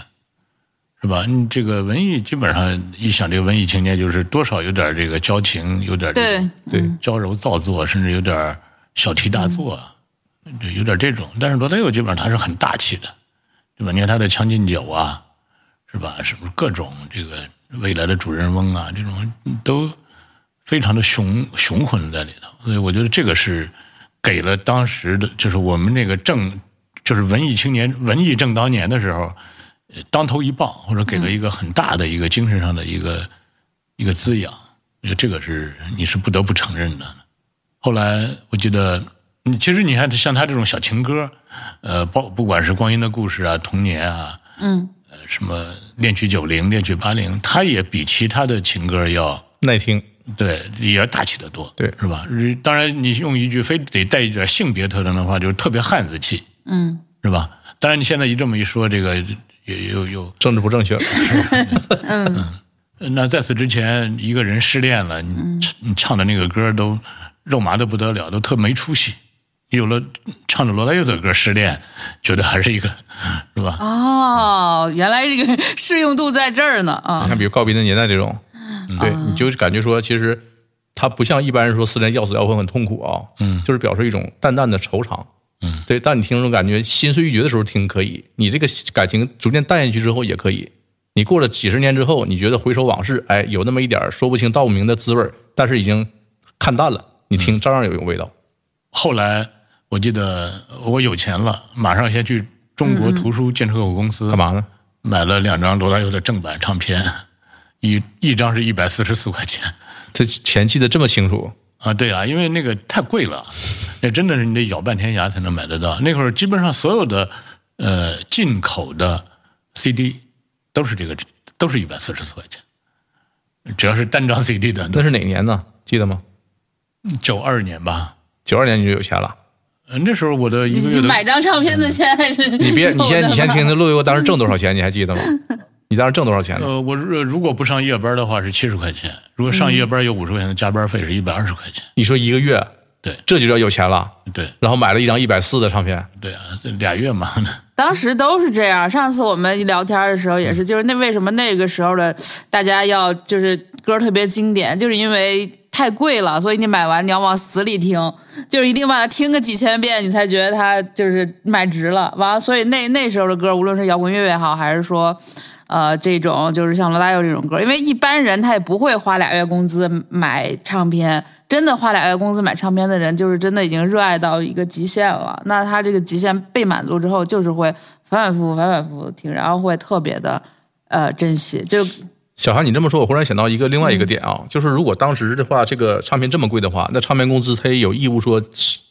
是吧？你这个文艺基本上一想，这个文艺青年就是多少有点这个矫情，有点这对个，对，娇柔造作，甚至有点小题大做，就有点这种。但是罗大佑基本上他是很大气的，对吧？你看他的《将进酒》啊，是吧？什么各种这个未来的主人翁啊，这种都非常的雄雄浑在里头。所以我觉得这个是给了当时的，就是我们那个正，就是文艺青年、文艺正当年的时候，呃当头一棒，或者给了一个很大的一个精神上的一个一个滋养。这个是你是不得不承认的。后来我记得，嗯其实你看像他这种小情歌，呃，包不管是《光阴的故事》啊，《童年》啊，嗯，呃，什么《恋曲九零》《恋曲八零》，他也比其他的情歌要耐听。对，也要大气得多，对是吧？日当然，你用一句非得带一点性别特征的话，就是特别汉子气，嗯，是吧？当然，你现在一这么一说，这个也又又政治不正确了，那在此之前，一个人失恋了，你唱你唱的那个歌都肉麻的不得了，都特没出息。有了唱着罗大佑的歌失恋，觉得还是一个，是吧？哦，原来这个适用度在这儿呢啊你啊。看，比如告别的年代这种，对，你就是感觉说，其实他不像一般人说失恋要死要活很痛苦啊，嗯就是表示一种淡淡的惆怅，嗯，对。但你听这种感觉心碎欲绝的时候听可以，你这个感情逐渐淡下去之后也可以。你过了几十年之后，你觉得回首往事，哎，有那么一点说不清道不明的滋味，但是已经看淡了，你听照样有一种味道。后来我记得我有钱了，马上先去中国图书建设有限公司干嘛呢？买了两张罗大佑的正版唱片，一一张是一百四十四块钱。他钱记得这么清楚，啊，对啊，因为那个太贵了，那真的是你得咬半天牙才能买得到。那会儿基本上所有的呃进口的 CD 都是这个，都是一百四十四块钱，只要是单张 CD 的，那是哪年呢？记得吗？九二年吧。九二年你就有钱了。呃那时候我的一个月的买张唱片的钱还是你别，你先你先吗听听陆游当时挣多少钱，你还记得吗？你当时挣多少钱呢？呃，我如如果不上夜班的话是七十块钱，如果上夜班有五十块钱的加班费是一百二十块钱。你说一个月，对这就叫有钱了。对然后买了一张一百四的唱片，对啊，俩月嘛。当时都是这样。上次我们聊天的时候也是，就是那为什么那个时候的大家要就是歌特别经典，就是因为太贵了，所以你买完你要往死里听，就是一定把它听个几千遍，你才觉得它就是买值了。完了，所以那那时候的歌，无论是摇滚乐也好，还是说呃，这种就是像罗大佑这种歌，因为一般人他也不会花俩月工资买唱片。真的花俩月工资买唱片的人，就是真的已经热爱到一个极限了。那他这个极限被满足之后，就是会反反复复、反反复复听，然后会特别的呃珍惜。就小韩，你这么说，我忽然想到一个另外一个点啊，就是如果当时的话，这个唱片这么贵的话，那唱片公司他也有义务说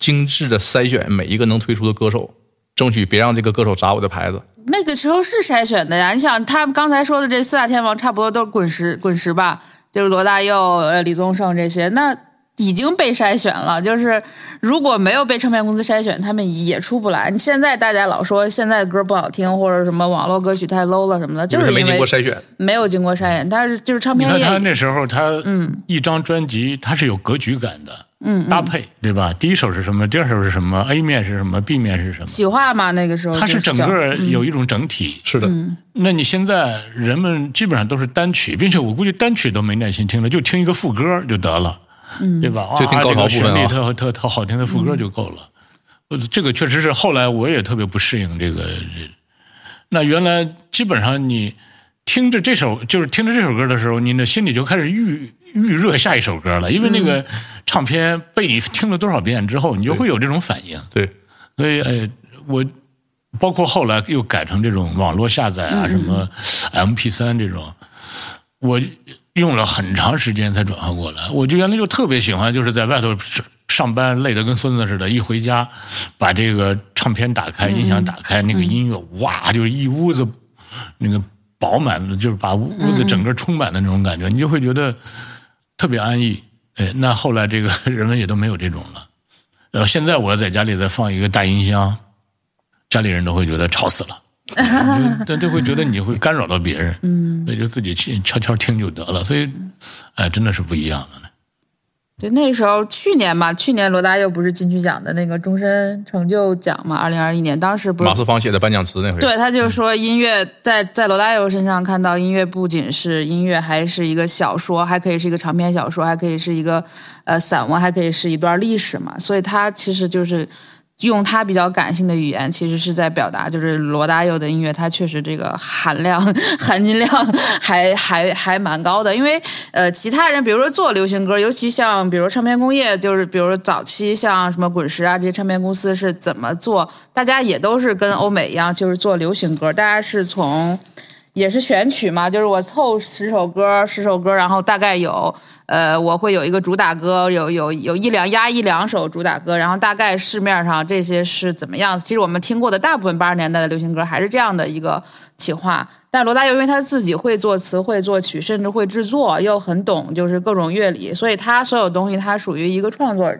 精致的筛选每一个能推出的歌手，争取别让这个歌手砸我的牌子。那个时候是筛选的呀，你想他刚才说的这四大天王，差不多都是滚石，滚石吧，就是罗大佑、呃李宗盛这些，那。已经被筛选了，就是如果没有被唱片公司筛选，他们也出不来。你现在大家老说现在的歌不好听，或者什么网络歌曲太 low 了什么的，就是没经过筛选，没有经过筛选。但是就是唱片业，他那时候他嗯，一张专辑它是有格局感的，嗯，搭配对吧？第一首是什么？第二首是什么？A 面是什么？B 面是什么？企划嘛，那个时候它是整个有一种整体，是的。那你现在人们基本上都是单曲，并且我估计单曲都没耐心听了，就听一个副歌就得了。嗯，对吧？就听高潮旋律特特特好听的副歌就够了。呃，这个确实是后来我也特别不适应这个。那原来基本上你听着这首就是听着这首歌的时候，你的心里就开始预预热下一首歌了，因为那个唱片被你听了多少遍之后，你就会有这种反应。对，所以哎，我包括后来又改成这种网络下载啊，什么 M P 三这种，我。用了很长时间才转换过来。我就原来就特别喜欢，就是在外头上班累得跟孙子似的，一回家把这个唱片打开，音响打开，那个音乐哇，就一屋子那个饱满的，就是把屋子整个充满的那种感觉，你就会觉得特别安逸。哎，那后来这个 人们也都没有这种了。呃，现在我在家里再放一个大音箱，家里人都会觉得吵死了。但就会觉得你会干扰到别人，嗯，那就自己去悄悄听就得了。所以，哎，真的是不一样的呢。对，那时候去年吧，去年罗大佑不是金曲奖的那个终身成就奖嘛？二零二一年，当时不是马思芳写的颁奖词那回。对他就说，音乐在在罗大佑身上看到音乐不仅是音乐，还是一个小说，还可以是一个长篇小说，还可以是一个呃散文，还可以是一段历史嘛。所以他其实就是。用他比较感性的语言，其实是在表达，就是罗大佑的音乐，他确实这个含量、含金量还还还蛮高的。因为呃，其他人比如说做流行歌，尤其像比如唱片工业，就是比如早期像什么滚石啊这些唱片公司是怎么做，大家也都是跟欧美一样，就是做流行歌，大家是从也是选曲嘛，就是我凑十首歌，十首歌，然后大概有。呃，我会有一个主打歌，有有有一两压一两首主打歌，然后大概市面上这些是怎么样？其实我们听过的大部分八十年代的流行歌还是这样的一个企划。但罗大佑因为他自己会作词、会作曲，甚至会制作，又很懂就是各种乐理，所以他所有东西他属于一个创作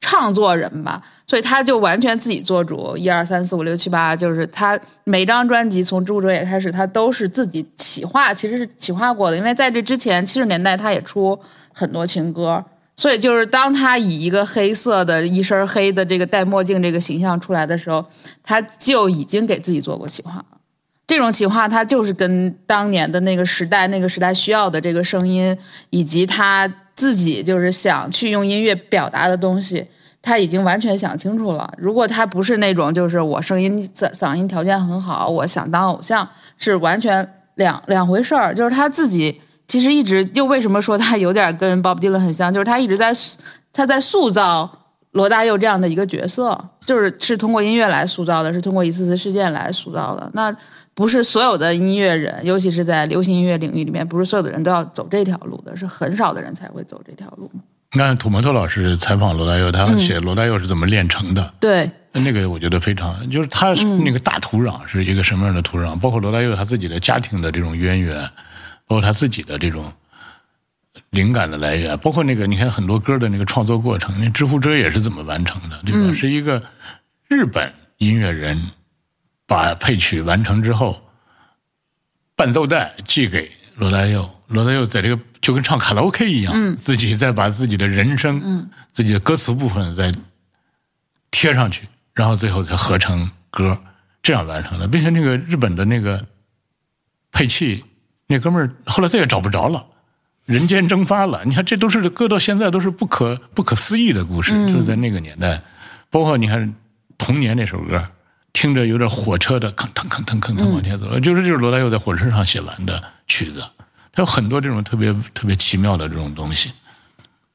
创作人吧，所以他就完全自己做主，一二三四五六七八，就是他每张专辑从《植物者也》开始，他都是自己企划，其实是企划过的。因为在这之前，七十年代他也出。很多情歌，所以就是当他以一个黑色的一身黑的这个戴墨镜这个形象出来的时候，他就已经给自己做过企划了。这种企划，他就是跟当年的那个时代、那个时代需要的这个声音，以及他自己就是想去用音乐表达的东西，他已经完全想清楚了。如果他不是那种就是我声音嗓嗓音条件很好，我想当偶像，是完全两两回事儿。就是他自己。其实一直又为什么说他有点跟 Bob Dylan 很像，就是他一直在他在塑造罗大佑这样的一个角色，就是是通过音乐来塑造的，是通过一次次事件来塑造的。那不是所有的音乐人，尤其是在流行音乐领域里面，不是所有的人都要走这条路的，是很少的人才会走这条路。你看土摩托老师采访罗大佑，他写罗大佑是怎么炼成的？对，那个我觉得非常，就是他那个大土壤是一个什么样的土壤？包括罗大佑他自己的家庭的这种渊源。包括他自己的这种灵感的来源，包括那个你看很多歌的那个创作过程，那《知乎者》也是怎么完成的，对吧？是一个日本音乐人把配曲完成之后，伴奏带寄给罗大佑，罗大佑在这个就跟唱卡拉 OK 一样，自己再把自己的人声、自己的歌词部分再贴上去，然后最后才合成歌，这样完成的，并且那个日本的那个配器。那哥们儿后来再也找不着了，人间蒸发了。你看，这都是搁到现在都是不可不可思议的故事，就是在那个年代。包括你看《童年》那首歌，听着有点火车的吭腾吭腾吭腾往前走，就是就是罗大佑在火车上写完的曲子，他有很多这种特别特别奇妙的这种东西。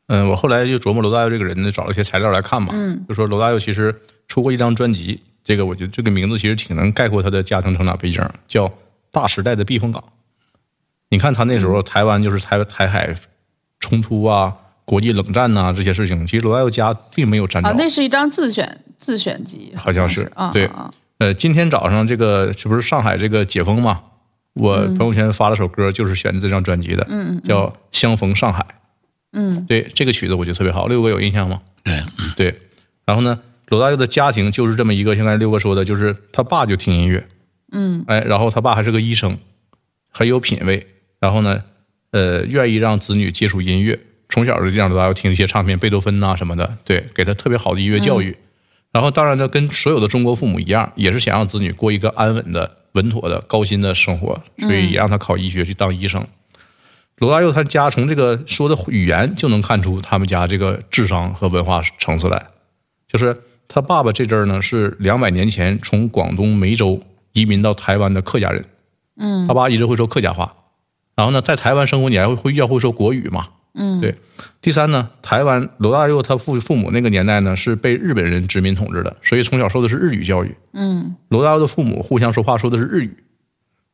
嗯，我后来就琢磨罗大佑这个人呢，找了一些材料来看嘛，嗯，就说罗大佑其实出过一张专辑，这个我觉得这个名字其实挺能概括他的家庭成长背景，叫《大时代的避风港》。你看他那时候台湾就是台台海冲突啊、国际冷战呐、这些事情，其实罗大佑家并没有沾着。啊，那是一张自选自选集，好像是对啊对呃，今天早上这个这不是上海这个解封嘛？我朋友圈发了首歌，就是选的这张专辑的，嗯嗯，叫《相逢上海》。嗯，对，这个曲子我觉得特别好。六哥有印象吗？对，对，然后呢，罗大佑的家庭就是这么一个，像刚才六哥说的，就是他爸就听音乐，嗯，哎，然后他爸还是个医生，很有品位，然后呢，呃，愿意让子女接触音乐，从小就让罗大佑听一些唱片，贝多芬呐、什么的，对，给他特别好的音乐教育。然后当然呢，跟所有的中国父母一样，也是想让子女过一个安稳的、稳妥的、高薪的生活，所以也让他考医学去当医生。罗大佑他家从这个说的语言就能看出他们家这个智商和文化层次来，就是他爸爸这阵儿呢是两百年前从广东梅州移民到台湾的客家人，嗯，他爸一直会说客家话，然后呢在台湾生活你还会会要会说国语嘛，嗯，对。第三呢，台湾罗大佑他父父母那个年代呢是被日本人殖民统治的，所以从小受的是日语教育，嗯。罗大佑的父母互相说话说的是日语，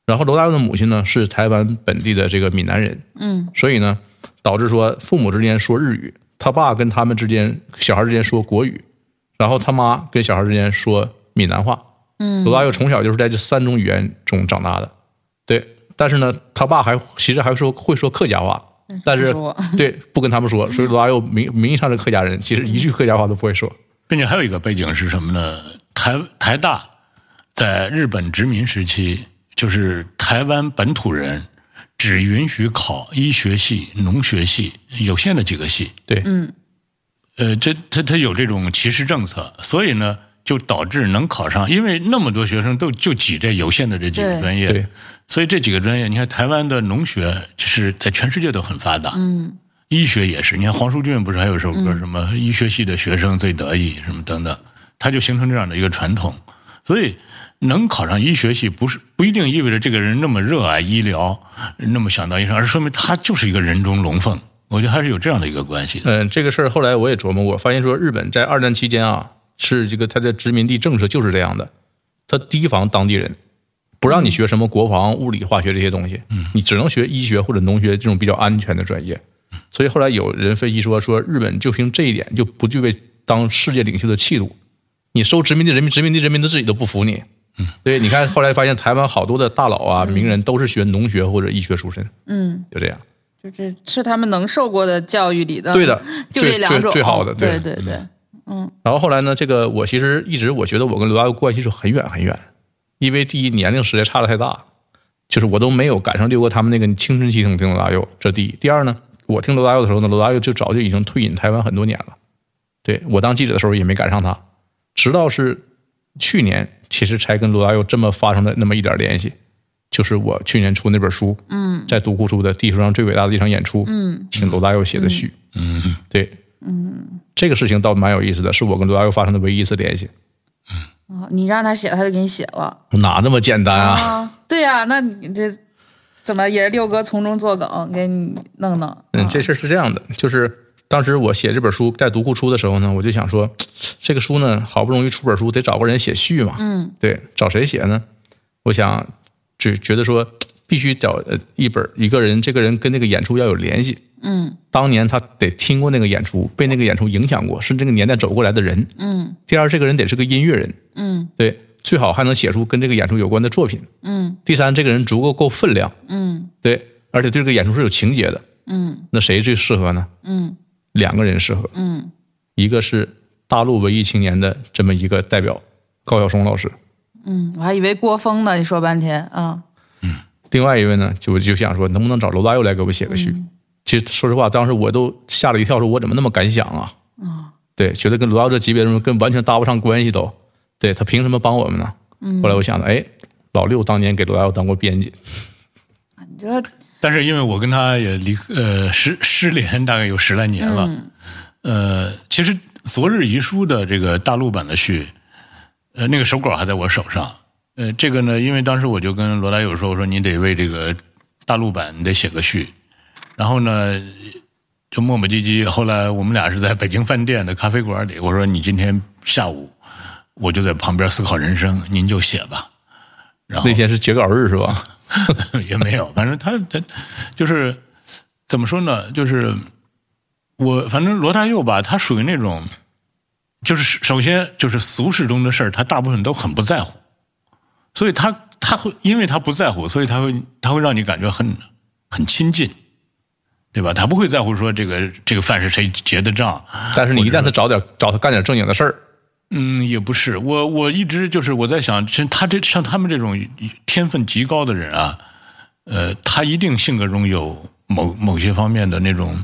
然后罗大佑的母亲呢是台湾本地的这个闽南人，嗯。所以呢，导致说父母之间说日语，他爸跟他们之间小孩之间说国语，然后他妈跟小孩之间说闽南话。嗯，罗大佑从小就是在这三种语言中长大的，对。但是呢，他爸还其实还说会说客家话，但是对不跟他们说，所以罗大佑名名义上是客家人，其实一句客家话都不会说。并且还有一个背景是什么呢？台台大在日本殖民时期，就是台湾本土人只允许考医学系、农学系有限的几个系。对，嗯呃，这他他有这种歧视政策，所以呢，就导致能考上，因为那么多学生都就挤这有限的这几个专业，对。所以这几个专业，你看台湾的农学是在全世界都很发达，嗯。医学也是，你看黄舒骏不是还有首歌什么医学系的学生最得意什么等等，他就形成这样的一个传统，所以能考上医学系不是不一定意味着这个人那么热爱医疗，那么想当医生，而是说明他就是一个人中龙凤。我觉得还是有这样的一个关系。嗯，这个事儿后来我也琢磨过，发现说日本在二战期间啊，是这个他的殖民地政策就是这样的，他提防当地人，不让你学什么国防、物理、化学这些东西，你只能学医学或者农学这种比较安全的专业。所以后来有人分析说，说日本就凭这一点就不具备当世界领袖的气度。你收殖民地人民，殖民地人民都自己都不服你。对，你看后来发现台湾好多的大佬啊、名人都是学农学或者医学出身，嗯，就这样。就是是他们能受过的教育里的，对的，就这两种。最最好的，对。对对，然后后来呢，这个我其实一直我觉得我跟罗大佑关系是很远很远，因为第一年龄实在差的太大，就是我都没有赶上六哥他们那个青春期听听罗大佑，这第一。第二呢，我听罗大佑的时候呢，罗大佑就早就已经退隐台湾很多年了，对我当记者的时候也没赶上他，直到是去年，其实才跟罗大佑这么发生了那么一点联系。就是我去年出那本书，嗯，在独库出的《地球上最伟大的一场演出》，嗯，请罗大佑写的序，嗯，对，嗯，这个事情倒蛮有意思的，是我跟罗大佑发生的唯一一次联系。哦你让他写，他就给你写了哪那么简单啊？啊？对呀、那你这怎么也是六哥从中作梗，给你弄弄？嗯，这事儿是这样的，就是当时我写这本书在读库出的时候呢，我就想说，这个书呢，好不容易出本书，得找个人写序嘛。嗯，对，找谁写呢？我想只觉得说，必须找呃一本一个人，这个人跟那个演出要有联系。嗯当年他得听过那个演出，被那个演出影响过，是这个年代走过来的人。嗯。第二，这个人得是个音乐人，嗯。对，最好还能写出跟这个演出有关的作品。嗯。第三，这个人足够够分量，嗯。对，而且对这个演出是有情节的。嗯。那谁最适合呢？嗯。两个人适合，嗯。一个是大陆文艺青年的这么一个代表高晓松老师，嗯，我还以为郭峰呢，你说半天啊。另外一位呢，就就想说能不能找罗大佑来给我写个序。其实说实话，当时我都吓了一跳，说我怎么那么敢想啊？对，觉得跟罗大佑这级别的人跟完全搭不上关系都，对他凭什么帮我们呢？后来我想了，哎，老六当年给罗大佑当过编辑，你这 但是因为我跟他也离呃失失联大概有十来年了，呃，其实《昨日遗书》的这个大陆版的序，呃，那个手稿还在我手上。呃，这个呢，因为当时我就跟罗大佑说，我说你得为这个大陆版你得写个序，然后呢，就磨磨唧唧。后来我们俩是在北京饭店的咖啡馆里，我说你今天下午我就在旁边思考人生，您就写吧。然后那天是截稿日是吧？也没有，反正他他就是怎么说呢？就是我反正罗大佑吧，他属于那种，就是首先就是俗世中的事儿，他大部分都很不在乎，所以他他会因为他不在乎，所以他会他会让你感觉很很亲近，对吧？他不会在乎说这个这个饭是谁结的账，但是你一旦他找点找他干点正经的事儿，嗯，也不是，我我一直就是我在想，像他这像他们这种天分极高的人啊，呃，他一定性格中有某某些方面的那种，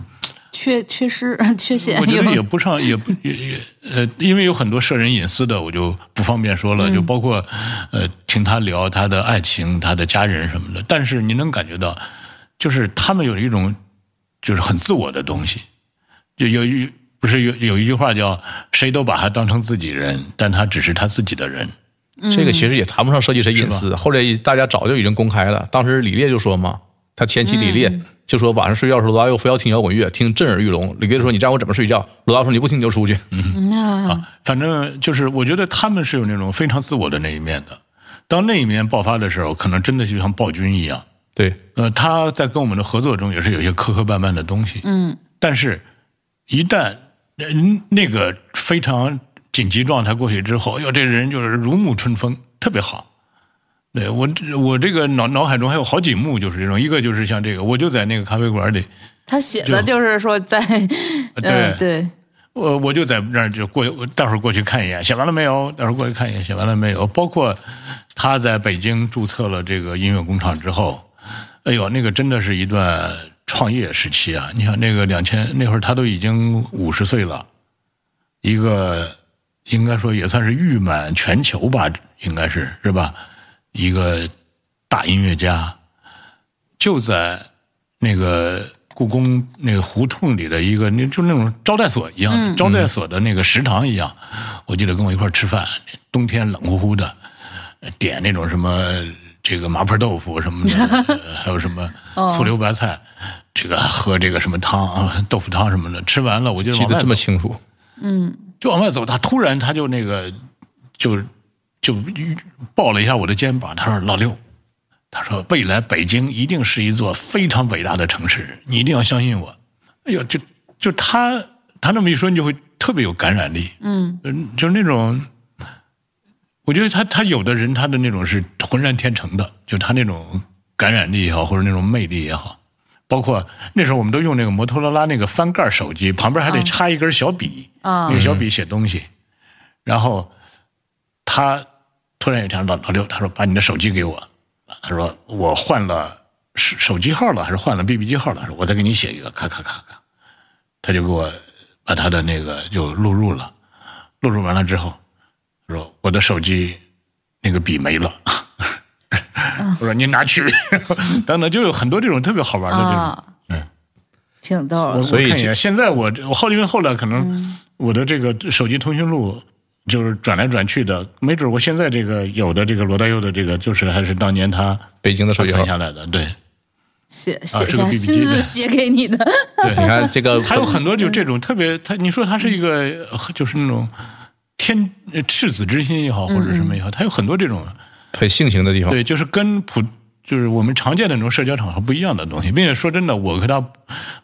缺缺失 缺陷我觉得也不上也不也也呃，因为有很多摄人隐私的，我就不方便说了，就包括呃听他聊他的爱情、他的家人什么的，但是你能感觉到，就是他们有一种就是很自我的东西，就有一不是有有一句话叫谁都把他当成自己人，但他只是他自己的人。这个其实也谈不上涉及谁隐私。后来大家早就已经公开了，当时李烈就说嘛，他前妻李烈就说晚上睡觉的时候罗大佑非要听摇滚乐，听震耳欲聋。李烈说你让我怎么睡觉？罗大佑说你不听你就出去。嗯啊，反正就是，我觉得他们是有那种非常自我的那一面的。当那一面爆发的时候，可能真的就像暴君一样。对，呃，他在跟我们的合作中也是有些磕磕绊绊的东西。嗯，但是，一旦呃那个非常紧急状态过去之后，哟，这人就是如沐春风，特别好。对我，我这个脑脑海中还有好几幕就是这种，一个就是像这个，我就在那个咖啡馆里，他写的就是说在，对嗯对，我我就在那儿就过，我待会儿过去看一眼，写完了没有？待会儿过去看一眼，写完了没有？包括他在北京注册了这个音乐工厂之后，哎呦，那个真的是一段创业时期啊！你想那个两千那会儿他都已经五十岁了，一个应该说也算是誉满全球吧，应该是是吧？一个大音乐家，就在那个故宫那个胡同里的一个，那就那种招待所一样，招待所的那个食堂一样。我记得跟我一块儿吃饭，冬天冷乎乎的，点那种什么这个麻婆豆腐什么的，呃 还有什么醋溜白菜，这个喝这个什么汤啊豆腐汤什么的。吃完了，我就记得这么清楚。嗯就往外走，他突然他就那个就就抱了一下我的肩膀，他说：“老六，他说未来北京一定是一座非常伟大的城市，你一定要相信我。”哎呦，就就他他那么一说，你就会特别有感染力。嗯，就是那种，我觉得他他有的人他的那种是浑然天成的，就他那种感染力也好，或者那种魅力也好。包括那时候我们都用那个摩托罗拉那个翻盖手机，旁边还得插一根小笔，啊那个小笔写东西。然后他突然有一天老老六，他说把你的手机给我，他说我换了手手机号了，还是换了 BB 机号了？说我再给你写一个，咔咔咔咔，他就给我把他的那个就录入了，录入完了之后，他说我的手机那个笔没了。我说您拿去，等等，就有很多这种特别好玩的这种。嗯，挺逗的。所以现在我我后因为后来可能我的这个手机通讯录就是转来转去的，没准我现在这个有的这个罗大佑的这个就是还是当年他北京的手机号。传下来的，对。写写下亲自写给你的，对。你看这个 还有很多就这种特别，他你说他是一个呃就是那种天呃赤子之心也好，或者什么也好，他有很多这种很性情的地方。对，就是跟普就是我们常见的那种社交场合不一样的东西，并且说真的，我和他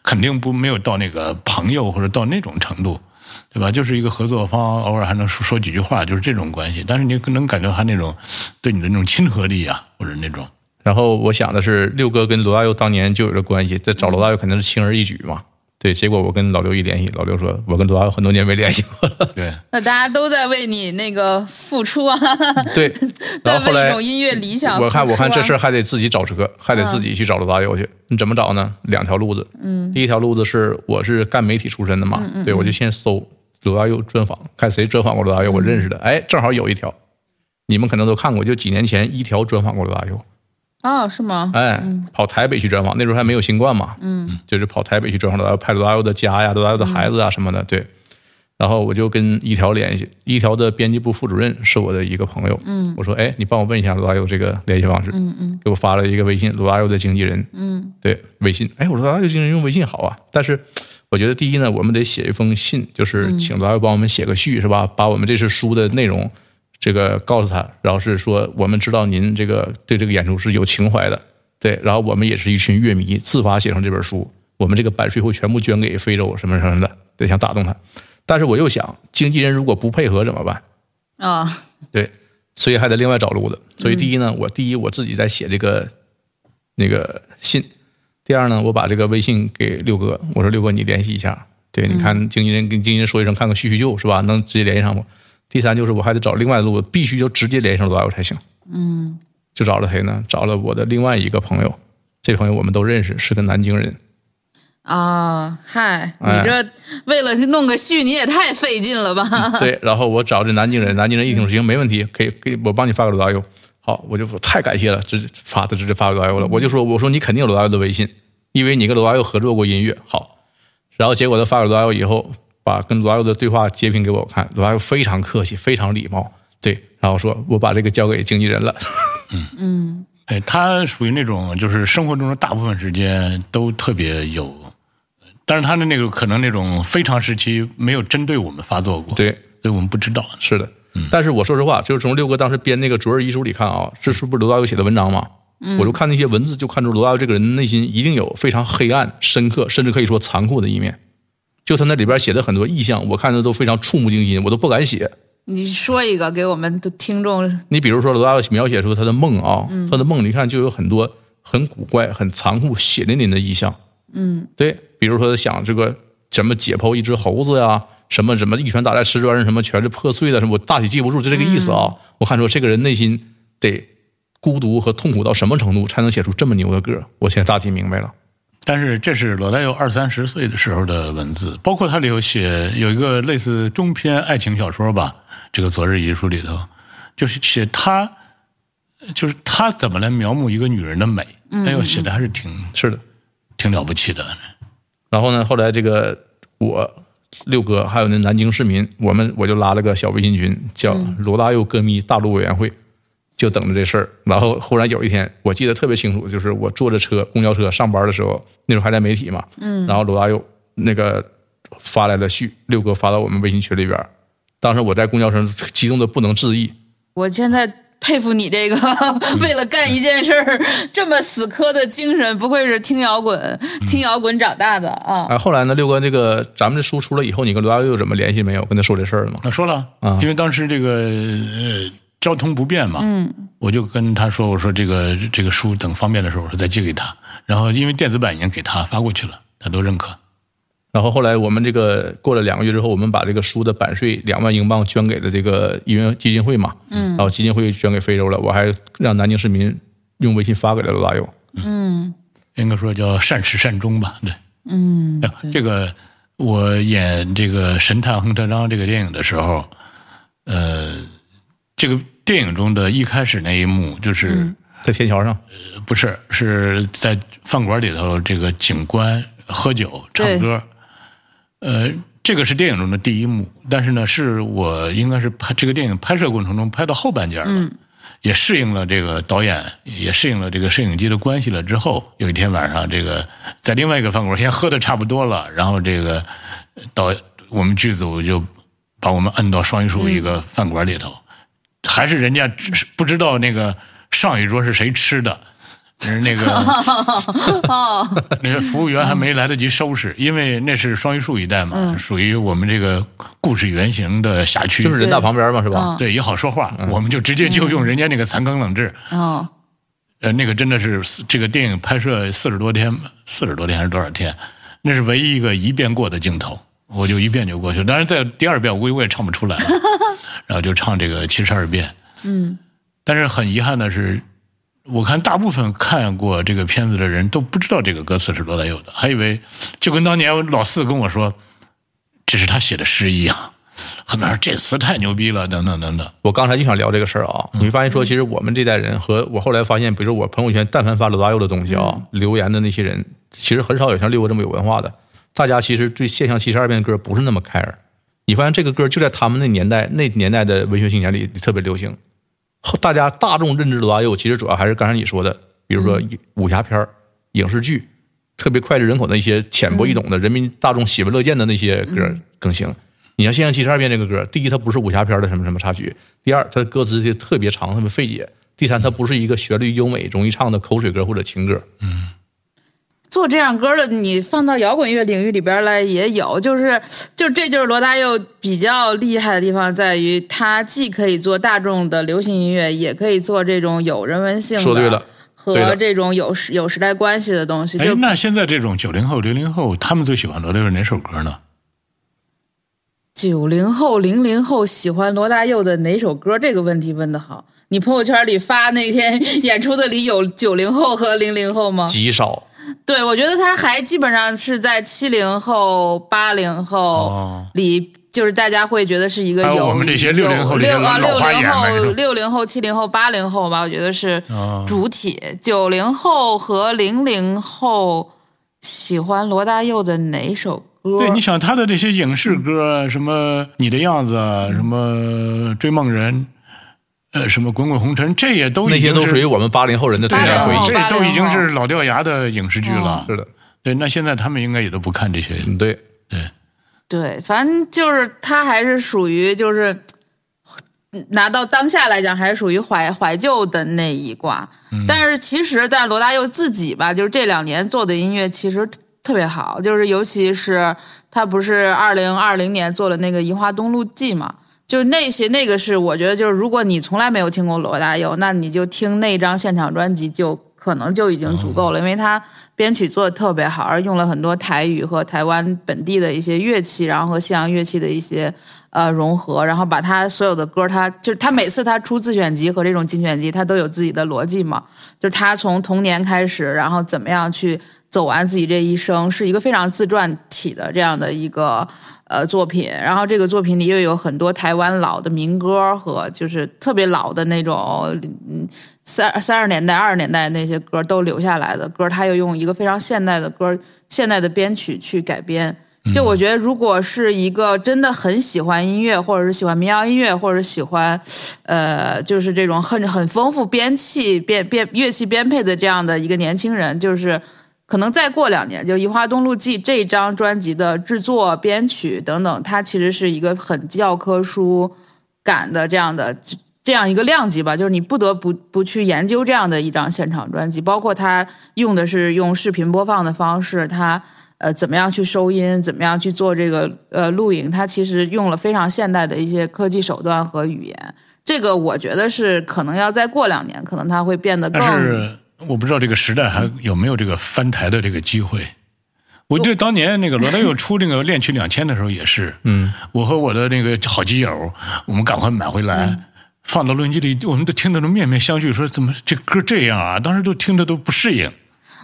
肯定不没有到那个朋友或者到那种程度，对吧？就是一个合作方，偶尔还能说说几句话，就是这种关系。但是你能感觉他那种对你的那种亲和力啊，或者那种然后我想的是，六哥跟罗大佑当年就有这关系，这找罗大佑肯定是轻而易举嘛。对，结果我跟老刘一联系，老刘说我跟罗大佑很多年没联系过了。对。那大家都在为你那个付出啊，对，在然后后来种音乐理想我看我看这事儿还得自己找车，还得自己去找罗大佑去。你怎么找呢？两条路子。嗯，第一条路子是我是干媒体出身的嘛，对我就先搜罗大佑专访，看谁专访过罗大佑，我认识的。哎，正好有一条，你们可能都看过，就几年前一条专访过罗大佑。哦，是吗？哎，跑台北去专访，那时候还没有新冠嘛，嗯，就是跑台北去专访罗大佑，拍罗大佑的家呀、罗大佑的孩子啊什么的，对。然后我就跟一条联系，一条的编辑部副主任是我的一个朋友，嗯。我说，哎，你帮我问一下罗大佑这个联系方式，嗯嗯。给我发了一个微信，罗大佑的经纪人，嗯。对，微信，哎，我说罗大佑经纪人用微信好啊，但是我觉得第一呢，我们得写一封信，就是请罗大佑帮我们写个序，是吧？把我们这次书的内容，这个告诉他，然后是说我们知道您这个对这个演出是有情怀的，对，然后我们也是一群乐迷，自发写成这本书，我们这个版税会全部捐给非洲什么什么的，对，想打动他，但是我又想，经纪人如果不配合怎么办？啊，对，所以还得另外找路子。所以第一呢，我第一我自己在写这个那个信，第二呢，我把这个微信给六哥，我说六哥你联系一下，对，你看经纪人跟经纪人说一声，看看叙叙旧是吧？能直接联系上我。第三就是我还得找另外的路子，必须就直接联系上罗大佑才行。嗯就找了谁呢？找了我的另外一个朋友，这朋友我们都认识，是个南京人。啊，嗨，你哎这为了弄个序，你也太费劲了吧？对，然后我找这南京人，南京人一听行，没问题，可以，可以，我帮你发个罗大佑。好，我就说太感谢了，直接发的直接发给罗大佑了。我就说，我说你肯定有罗大佑的微信，因为你跟罗大佑合作过音乐。好，然后结果他发给罗大佑以后，把跟罗大佑的对话截屏给我看，罗大佑非常客气，非常礼貌，对，然后说我把这个交给经纪人了。嗯哎，他属于那种就是生活中的大部分时间都特别有，但是他的那个可能那种非常时期没有针对我们发作过，，对，所以我们不知道。是的，但是我说实话，就是从六哥当时编那个《卓尔遗书》里看啊，这是不是罗大佑写的文章嘛？我就看那些文字，就看出罗大佑这个人内心一定有非常黑暗、深刻，甚至可以说残酷的一面。就他那里边写的很多意象，我看着都非常触目惊心，我都不敢写。你说一个给我们的听众，你比如说罗大佑描写出他的梦啊，他的梦，你看就有很多很古怪、很残酷、血淋淋的意象。嗯对，比如说想这个怎么解剖一只猴子呀，什么什么一拳打在瓷砖上，什么全是破碎的，什么我大体记不住，就这个意思啊。我看说这个人内心得孤独和痛苦到什么程度，才能写出这么牛的歌？我现在大体明白了。但是这是罗大佑二三十岁的时候的文字，包括他里有写有一个类似中篇爱情小说吧，这个《昨日遗书》里头，就是写他，就是他怎么来描摹一个女人的美，哎呦，写的还是挺是的。挺了不起的。然后呢，后来这个我六哥还有那南京市民，我们我就拉了个小微信群，叫罗大佑歌迷大陆委员会，就等着这事儿。然后忽然有一天，我记得特别清楚，就是我坐着车公交车上班的时候，那时候还在媒体嘛，嗯，然后罗大佑那个发来了序，六哥发到我们微信群里边儿，当时我在公交车上激动的不能自抑，我现在佩服你这个 为了干一件事儿这么死磕的精神，不愧是听摇滚、听摇滚长大的啊！哎，后来呢，六哥这个咱们这书出了以后，你跟罗大佑怎么联系没有？跟他说这事儿了吗？那说了，啊因为当时这个呃交通不便嘛，嗯，我就跟他说，我说这个这个书等方便的时候，我说再寄给他。然后因为电子版已经给他发过去了，他都认可。然后后来我们这个过了两个月之后，我们把这个书的版税两万英镑捐给了这个医院基金会嘛，嗯，然后基金会捐给非洲了，我还让南京市民用微信发给了罗大佑，嗯应该说叫善始善终吧，对。嗯哎这个我演这个《神探亨特章》这个电影的时候，呃，这个电影中的一开始那一幕就是、在天桥上，不是是在饭馆里头，这个警官喝酒唱歌，呃，这个是电影中的第一幕，但是呢，是我应该是拍这个电影拍摄过程中拍到后半截了，也适应了这个导演，也适应了这个摄影机的关系了之后，有一天晚上，这个在另外一个饭馆，先喝的差不多了，然后这个导我们剧组就把我们摁到双榆树一个饭馆里头，还是人家只不知道那个上一桌是谁吃的。是 那个 那个服务员还没来得及收拾，因为那是双榆树一带嘛，属于我们这个故事原型的辖区，就是人大旁边嘛，是吧？对也好说话，我们就直接就用人家那个残羹冷炙。哦呃，那个真的是四这个电影拍摄四十多天，四十多天还是多少天？那是唯一一个一遍过的镜头，我就一遍就过去了。当然，在第二遍我估计我也唱不出来了，然后就唱这个七十二变。嗯但是很遗憾的是，我看大部分看过这个片子的人都不知道这个歌词是罗大佑的，还以为就跟当年老四跟我说这是他写的诗一样，很多人说这词太牛逼了，等等等等。我刚才就想聊这个事儿啊，你会发现说，其实我们这代人和我后来发现，比如说我朋友圈但凡发罗大佑的东西啊，留言的那些人，其实很少有像六哥这么有文化的。大家其实对现象七十二变的歌不是那么 care，你发现这个歌就在他们那年代那年代的文学青年里特别流行。后大家大众认知罗大佑，其实主要还是刚才你说的，比如说武侠片儿影视剧，特别脍炙人口的一些浅薄易懂的、人民大众喜闻乐见的那些歌更行。你像《现象七十二变》这个歌，第一它不是武侠片的什么什么插曲，第二它的歌词就特别长，特别费解，第三它不是一个旋律优美、容易唱的口水歌或者情歌。做这样歌的，你放到摇滚乐领域里边来也有，就是就这就是罗大佑比较厉害的地方，在于他既可以做大众的流行音乐，也可以做这种有人文性的说对了和这种有时有时代关系的东西。就，哎那现在这种九零后、零零后，他们最喜欢罗大佑哪首歌呢？九零后、零零后喜欢罗大佑的哪首歌？这个问题问的好。你朋友圈里发那天演出的里有九零后和零零后吗？极少，对，我觉得他还基本上是在七零后、八零后哦里，就是大家会觉得是一个有有我们这些六零后六零后、六零后、七零后、八零后吧，我觉得是哦主体。九零后和零零后喜欢罗大佑的哪首歌？对，你想他的这些影视歌，什么《你的样子》啊，什么《追梦人》，呃，什么《滚滚红尘》，这也都那些已经是都属于我们八零后人的童年回忆。这都已经是老掉牙的影视剧了。是的，对，那现在他们应该也都不看这些。对，对，对，反正就是他还是属于就是嗯拿到当下来讲，还是属于怀怀旧的那一挂。但是其实，但是罗大佑自己吧，就是这两年做的音乐其实特别好，就是尤其是他不是二零二零年做了那个《移花东路记》嘛。就是那些那个是我觉得就是如果你从来没有听过罗大佑，那你就听那张现场专辑就可能就已经足够了，因为他编曲做的特别好，而用了很多台语和台湾本地的一些乐器，然后和西洋乐器的一些呃融合，然后把他所有的歌，他就是他每次他出自选集和这种精选集，他都有自己的逻辑嘛，就是他从童年开始，然后怎么样去走完自己这一生，是一个非常自传体的这样的一个呃作品。然后这个作品里又有很多台湾老的民歌和就是特别老的那种嗯三三十年代、二十年代那些歌都留下来的歌，他又用一个非常现代的歌、现代的编曲去改编。就我觉得，如果是一个真的很喜欢音乐，或者是喜欢民谣音乐，或者是喜欢，呃，就是这种很很丰富编器编编乐器编配的这样的一个年轻人，就是可能再过两年，就《移花东路记》这张专辑的制作、编曲等等，它其实是一个很教科书感的这样的这样一个量级吧，就是你不得不不去研究这样的一张现场专辑，包括它用的是用视频播放的方式，它呃怎么样去收音，怎么样去做这个呃录影，它其实用了非常现代的一些科技手段和语言。这个我觉得是可能要再过两年，可能它会变得更我不知道这个时代还有没有这个翻台的这个机会。我记得当年那个罗大佑出那个《恋曲两千》的时候也是，嗯，我和我的那个好基友，我们赶快买回来，嗯。放到录音机里，我们都听得都面面相觑，说怎么这歌这样啊？当时都听着都不适应。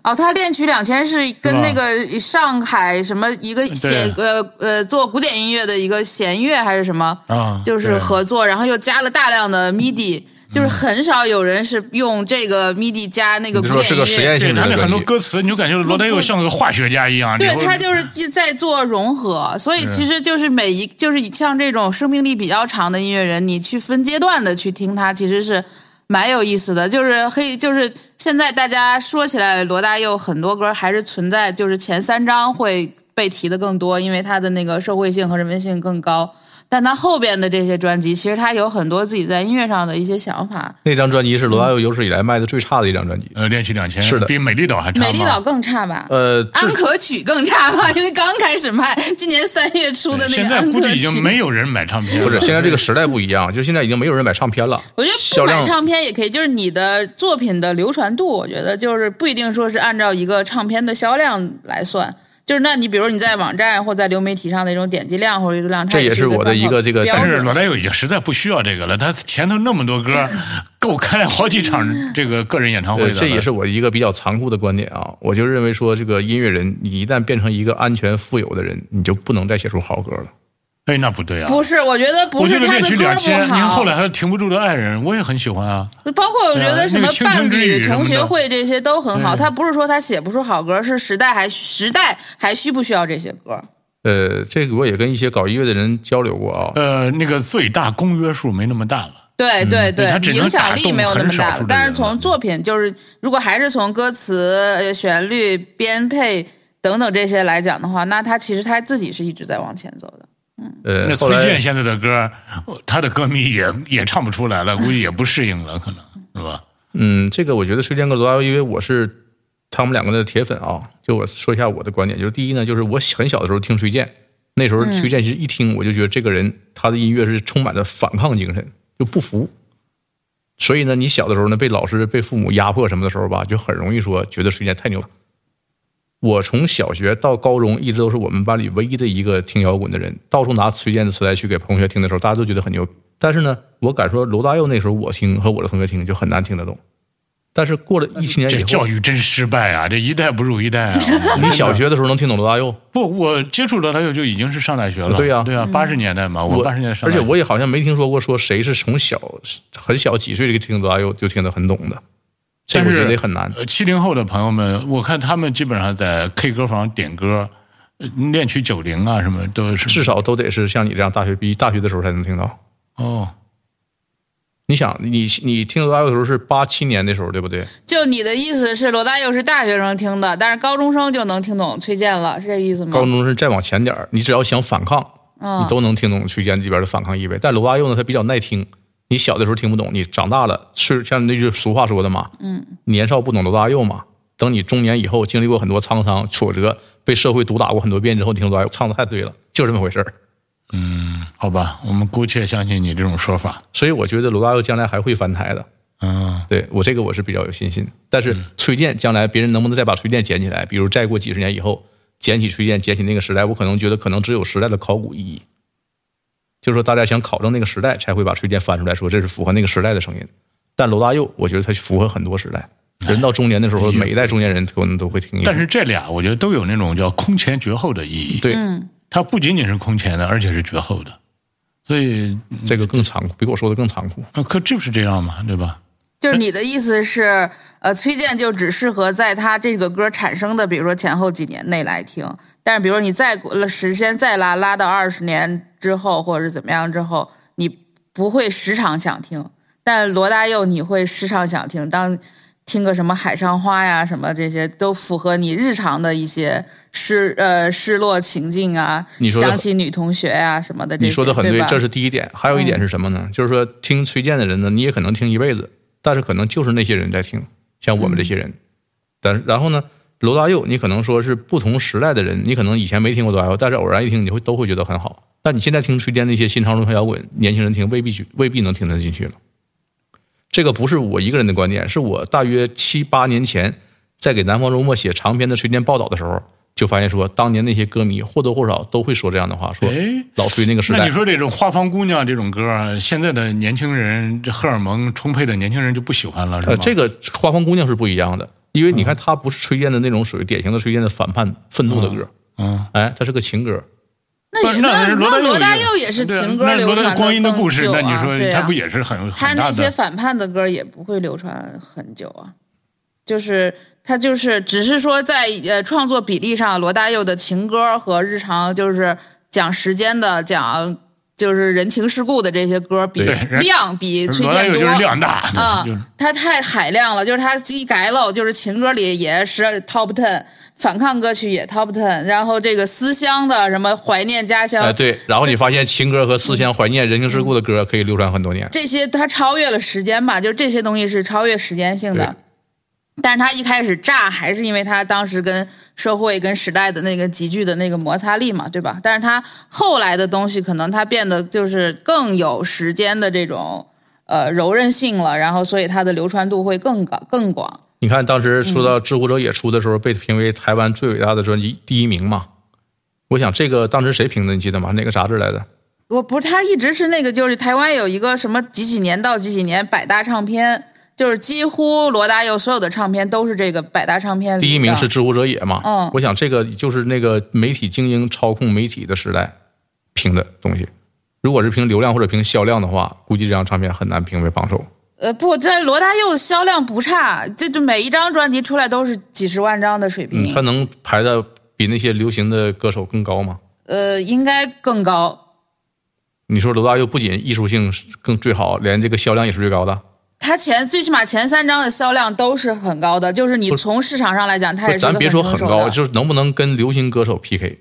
哦，他恋曲两千是跟那个上海什么一个弦呃呃做古典音乐的一个弦乐还是什么啊就是合作，然后又加了大量的 MIDI，就是很少有人是用这个 MIDI 加那个古典音乐。是个实验对他那很多。歌词，你就感觉罗大佑像个化学家一样。对他就是既在做融合，所以其实就是每一就是像这种生命力比较长的音乐人，你去分阶段的去听他，其实是蛮有意思的。就是黑，就是现在大家说起来，罗大佑很多歌还是存在，就是前三张会被提的更多，因为他的那个社会性和人文性更高。但他后边的这些专辑，其实他有很多自己在音乐上的一些想法。那张专辑是罗大佑有史以来卖的最差的一张专辑。呃，恋曲两千是的比美丽岛还差吗美丽岛更差吧？呃，安可曲更差吧？因为刚开始卖，今年三月出的那个现在估计已经没有人买唱片了。不是，现在这个时代不一样，就是现在已经没有人买唱片了。我觉得不买唱片也可以，就是你的作品的流传度，我觉得就是不一定说是按照一个唱片的销量来算。就是那你比如你在网站或在流媒体上的一种点击量或者阅读量，它这也是是我的一个这个但是罗大佑已经实在不需要这个了，他前头那么多歌，够开好几场 这个个人演唱会了。这也是我一个比较残酷的观点啊！我就认为说，这个音乐人，你一旦变成一个安全富有的人，你就不能再写出好歌了。哎，那不对啊！不是，我觉得不我觉得恋是他的歌曲两千，不好您后。来还有停不住的爱人，我也很喜欢啊。包括我觉得什么伴侣、同学会这些都很好。他不是说他写不出好歌，是时代还时代还需不需要这些歌？呃，这个我也跟一些搞音乐的人交流过啊。呃，那个最大公约数没那么大了。对对对影响力没有那么大。但是从作品，就是如果还是从歌词、呃旋律、编配等等这些来讲的话，那他其实他自己是一直在往前走的。呃，崔健现在的歌，他的歌迷也也唱不出来了，估计也不适应了，可能是吧？嗯，这个我觉得崔健跟罗大佑，因为我是他们两个的铁粉啊。就我说一下我的观点，就是第一呢，就是我很小的时候听崔健，那时候崔健其实一听我就觉得这个人他的音乐是充满着反抗精神，就不服。所以呢，你小的时候呢，被老师、被父母压迫什么的时候吧，就很容易说觉得崔健太牛。我从小学到高中一直都是我们班里唯一的一个听摇滚的人，到处拿崔健的磁带去给同学听的时候，大家都觉得很牛。但是呢，我敢说罗大佑那时候我听和我的同学听就很难听得懂。但是过了一七年以这后，教育真失败啊！这一代不如一代啊！你小学的时候能听懂罗大佑？不，我接触罗大佑就已经是上大学了。对呀对呀，八十年代嘛，我八十年代上而，且我也好像没听说过说谁是从小很小几岁就听罗大佑就听得很懂的，这但我觉是得也很难。呃，七零后的朋友们，我看他们基本上在 K 歌房点歌，呃恋曲九零啊什么都是至少都得是像你这样大学毕大学的时候才能听到。哦。你想，你你听罗大佑的时候是八七年的时候，对不对？就你的意思是，罗大佑是大学生听的，但是高中生就能听懂崔健了，是这意思吗？高中生再往前点儿，你只要想反抗，嗯你都能听懂崔健里边的反抗意味。但罗大佑呢，他比较耐听，你小的时候听不懂，你长大了是像那句俗话说的嘛，嗯，年少不懂罗大佑嘛。等你中年以后，经历过很多沧桑挫折，被社会毒打过很多遍之后，你听罗大佑唱的太对了，就这么回事儿。嗯好吧，我们姑且相信你这种说法。所以我觉得罗大佑将来还会翻台的。嗯，对我这个我是比较有信心。但是崔健将来别人能不能再把崔健捡起来？比如再过几十年以后捡起崔健，捡起那个时代，我可能觉得可能只有时代的考古意义，就是说大家想考证那个时代，才会把崔健翻出来说这是符合那个时代的声音。但罗大佑，我觉得他符合很多时代。人到中年的时候，每一代中年人可能都会听。但是这俩我觉得都有那种叫空前绝后的意义。对，它不仅仅是空前的，而且是绝后的。所以，这个更残酷，比我说的更残酷。那可就是这样嘛，对吧？就是你的意思是，呃，崔健就只适合在他这个歌产生的，比如说前后几年内来听。但是，比如说你再过了时间再拉拉到二十年之后，或者是怎么样之后，你不会时常想听。但罗大佑你会时常想听，当听个什么海上花呀，什么这些都符合你日常的一些失呃失落情境啊，你说的想起女同学呀、什么的这些。你说的很对吧，这是第一点。还有一点是什么呢？就是说听崔健的人呢，你也可能听一辈子，但是可能就是那些人在听，像我们这些人。但是然后呢，罗大佑，你可能说是不同时代的人，你可能以前没听过罗大佑，但是偶然一听，你会都会觉得很好。但你现在听崔健那些新潮流摇滚，年轻人听未必去未必能听得进去了。这个不是我一个人的观点，是我大约七八年前在给《南方周末》写长篇的崔健报道的时候，就发现说，当年那些歌迷或多或少都会说这样的话，说哎，老崔那个时代那你。说这种花房姑娘这种歌儿，现在的年轻人，这荷尔蒙充沛的年轻人就不喜欢了，是吗？呃，这个花房姑娘是不一样的，因为你看，它不是崔健的那种属于典型的崔健的反叛、愤怒的歌，嗯，哎，它是个情歌。那也那那那罗大佑也是情歌那罗大流传的光阴的更故事，久那你啊对啊说他不也是很他很大的？那些反叛的歌也不会流传很久啊，就是他就是只是说在呃创作比例上，罗大佑的情歌和日常就是讲时间的讲就是人情世故的这些歌比量比崔健多罗大佑就是量大，啊就是，他太海量了，就是他一改了，就是情歌里也是 top ten，反抗歌曲也 top ten，然后这个思乡的什么怀念家乡，哎，对，然后你发现情歌和思乡怀念人情世故的歌可以流传很多年。这些它超越了时间吧，就这些东西是超越时间性的。但是他一开始炸，还是因为他当时跟社会、跟时代的那个急剧的那个摩擦力嘛，对吧？但是他后来的东西，可能它变得就是更有时间的这种呃柔韧性了，然后所以它的流传度会更高、更广。你看当时说到《知乎者也》出的时候，被评为台湾最伟大的专辑第一名嘛。我想这个当时谁评的？你记得吗？哪个杂志来的？我不是，他一直是那个，就是台湾有一个什么几几年到几几年百大唱片，就是几乎罗大佑所有的唱片都是这个百大唱片里。第一名是《知乎者也》嘛。嗯我想这个就是那个媒体精英操控媒体的时代评的东西。如果是凭流量或者凭销量的话，估计这张唱片很难评为榜首。呃，不，这罗大佑销量不差，这就每一张专辑出来都是几十万张的水平。嗯，他能排的比那些流行的歌手更高吗？呃，应该更高。你说罗大佑不仅艺术性更最好，连这个销量也是最高的。他前最起码前三张的销量都是很高的，就是你从市场上来讲，它也是个咱别说很高，就是能不能跟流行歌手 PK？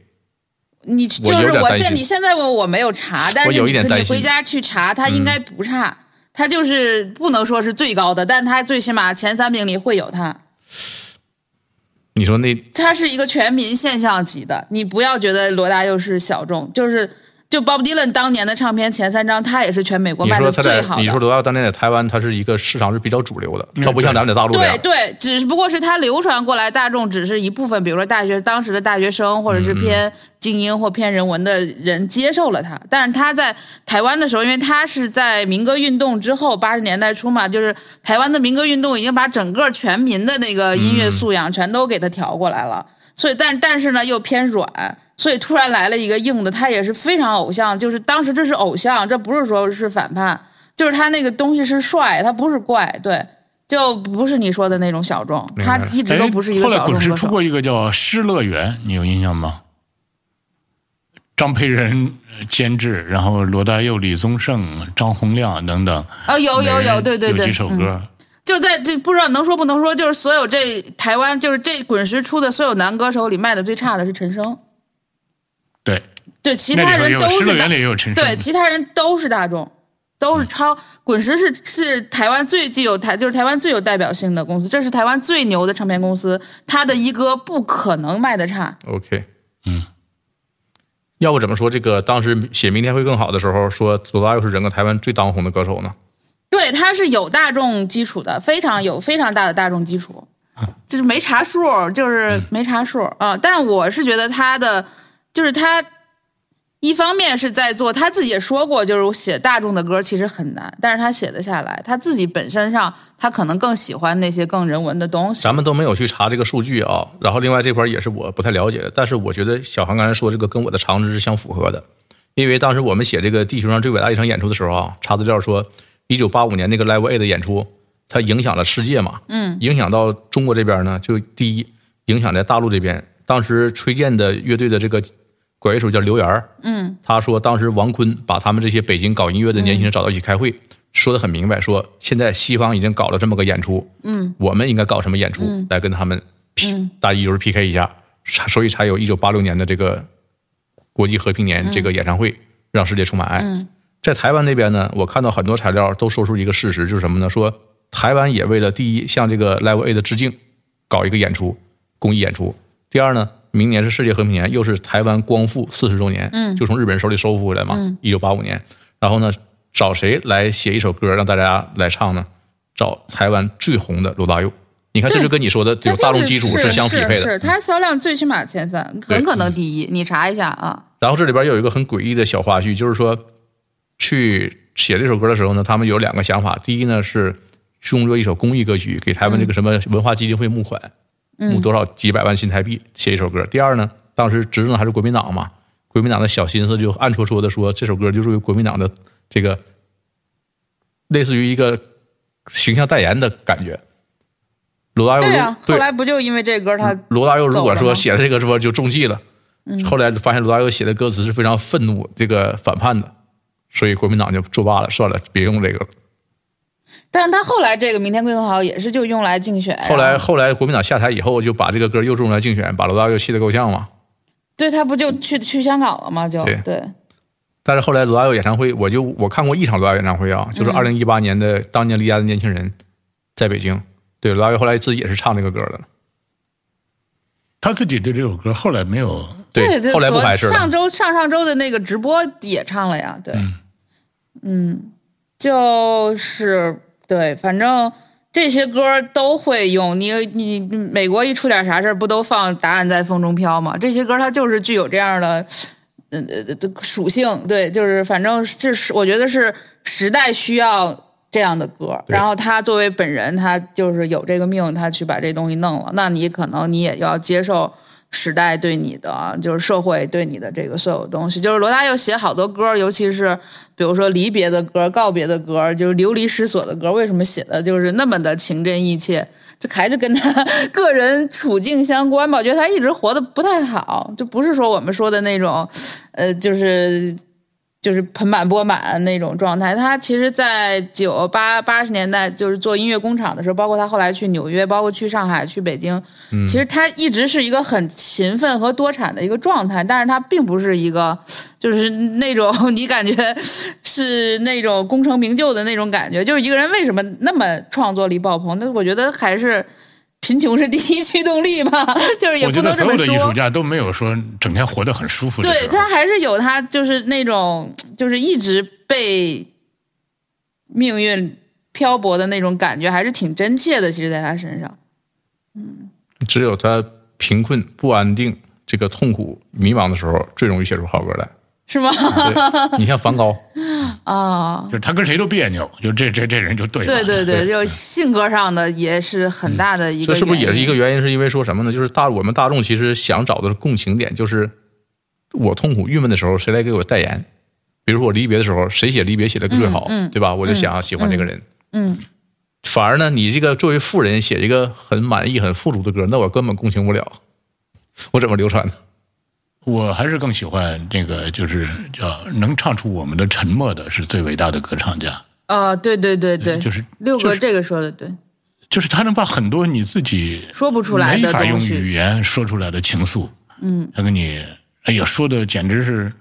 你就是我现你现在问我没有查，但是你你回家去查，它应该不差。它就是不能说是最高的，但它最起码前三名里会有它。你说那它是一个全民现象级的，你不要觉得罗大佑是小众，就是就 Bob Dylan 当年的唱片前三张，他也是全美国卖的你说他在最好的。你说罗大佑当年在台湾，他是一个市场是比较主流的，他不像咱们在大陆。对对，只不过是它流传过来，大众只是一部分，比如说大学当时的大学生，或者嗯是偏精英或偏人文的人接受了它。但是他在台湾的时候，因为他是在民歌运动之后，八十年代初嘛，就是台湾的民歌运动已经把整个全民的那个音乐素养全都给他调过来了。所以，但但是呢，又偏软，所以突然来了一个硬的，他也是非常偶像，就是当时这是偶像，这不是说是反叛，就是他那个东西是帅，他不是怪，对，就不是你说的那种小众，他一直都不是一个小众歌手。滚石出过一个叫《失乐园》，你有印象吗？张培仁呃监制，然后罗大佑、李宗盛、张洪亮等等。啊，有有有，对对对，有几首嗯歌。就在这不知道能说不能说，就是所有这台湾就是这滚石出的所有男歌手里卖的最差的是陈升，对，对，其他人都是大。对，其他人都是大众，都是超滚石是是台湾最具有台就是台湾最有代表性的公司，这是台湾最牛的唱片公司，他的一哥不可能卖的差。OK，嗯，要不怎么说这个当时写《明天会更好》的时候，说左大又是整个台湾最当红的歌手呢？对，他是有大众基础的，非常有非常大的大众基础，就是没查数，就是没查数啊。但我是觉得他的，就是他一方面是在做，他自己也说过，就是写大众的歌其实很难，但是他写得下来，他自己本身上他可能更喜欢那些更人文的东西。咱们都没有去查这个数据啊。然后另外这块也是我不太了解的，但是我觉得小韩刚才说这个跟我的常识是相符合的，因为当时我们写这个地球上最伟大一场演出的时候啊，查资料说，一九八五年那个 Live A 的演出，它影响了世界嘛，嗯，影响到中国这边呢，就第一影响在大陆这边，当时崔健的乐队的这个管乐手叫刘源儿，嗯，他说当时王坤把他们这些北京搞音乐的年轻人找到一起开会，说的很明白，说现在西方已经搞了这么个演出，嗯，我们应该搞什么演出、来跟他们 P，、大意就是 PK 一下，所以才有一九八六年的这个国际和平年这个演唱会，让世界充满爱。在台湾那边呢，我看到很多材料都说出一个事实，就是什么呢？说台湾也为了第一向这个 Level A 的致敬，搞一个演出，公益演出。第二呢，明年是世界和平年，又是台湾光复四十周年，嗯，就从日本人手里收复回来嘛，一九八五年。然后呢，找谁来写一首歌让大家来唱呢？找台湾最红的罗大佑。你看，这就跟你说的它就是有大众基础是相匹配的。是是，它销量最起码前三，很可能第一，你查一下啊。然后这里边有一个很诡异的小花絮，就是说，去写这首歌的时候呢，他们有两个想法。第一呢是用作一首公益歌曲，给台湾这个什么文化基金会募款，募多少几百万新台币写一首歌。第二呢，当时执政还是国民党嘛，国民党的小心思就暗戳戳的说这首歌就是国民党的这个类似于一个形象代言的感觉。罗大佑如对啊，后来不就因为这歌他罗大佑如果说写的这个是不就中计了，后来发现罗大佑写的歌词是非常愤怒、这个反叛的，所以国民党就作罢了，算了，别用这个了。但是他后来这个明天会更好也是就用来竞选，后来后后来国民党下台以后，就把这个歌又用来竞选，把罗大佑气得够呛嘛。对他不就去去香港了吗？就对对，但是后来罗大佑演唱会，我就我看过一场罗大佑演唱会啊，就是二零一八年的《当年离家的年轻人》，在北京。对，罗大佑后来自己也是唱这个歌的，他自己对这首歌后来没有，对，对后来不昨排斥了。上周上上周的那个直播也唱了呀，对，嗯，就是对，反正这些歌都会用。你你你美国一出点啥事儿，不都放《答案在风中飘》吗？这些歌它就是具有这样的。呃呃呃属性，对，就是反正这是我觉得是时代需要这样的歌，然后他作为本人，他就是有这个命，他去把这东西弄了，那你可能你也要接受时代对你的，就是社会对你的这个所有东西。就是罗大佑写好多歌，尤其是比如说离别的歌、告别的歌，就是流离失所的歌，为什么写的就是那么的情真意切？这还是跟他 个人处境相关吧。我觉得他一直活得不太好，就不是说我们说的那种，呃，就是。就是盆满钵满那种状态。他其实，在九八八十年代，就是做音乐工厂的时候，包括他后来去纽约，包括去上海、去北京，其实他一直是一个很勤奋和多产的一个状态。但是他并不是一个，就是那种 你感觉是那种功成名就的那种感觉。就是一个人为什么那么创作力爆棚？那我觉得还是。贫穷是第一驱动力吧，就是也不能这么说。我觉得所有的艺术家都没有说整天活得很舒服。对他还是有他就是那种就是一直被命运漂泊的那种感觉，还是挺真切的。其实，在他身上，嗯，只有他贫困、不安定、这个痛苦、迷茫的时候，最容易写出好歌来。是吗？你像梵高啊，就他跟谁都别扭，就这这这人就对。对对对，就性格上的也是很大的一个。这是不是也是一个原因？是因为说什么呢？就是大我们大众其实想找的是共情点，就是我痛苦郁闷的时候，谁来给我代言？比如说我离别的时候，谁写离别写的最好，对吧？我就想喜欢这个人。嗯。反而呢，你这个作为富人写一个很满意、很富足的歌，那我根本共情不了。我怎么流传呢？我还是更喜欢那个，就是叫能唱出我们的沉默的，是最伟大的歌唱家。啊，对对对对，就是六哥这个说的对，就是他能把很多你自己说不出来的、没法用语言说出来的情愫，嗯，他跟你，哎呀，说的简直是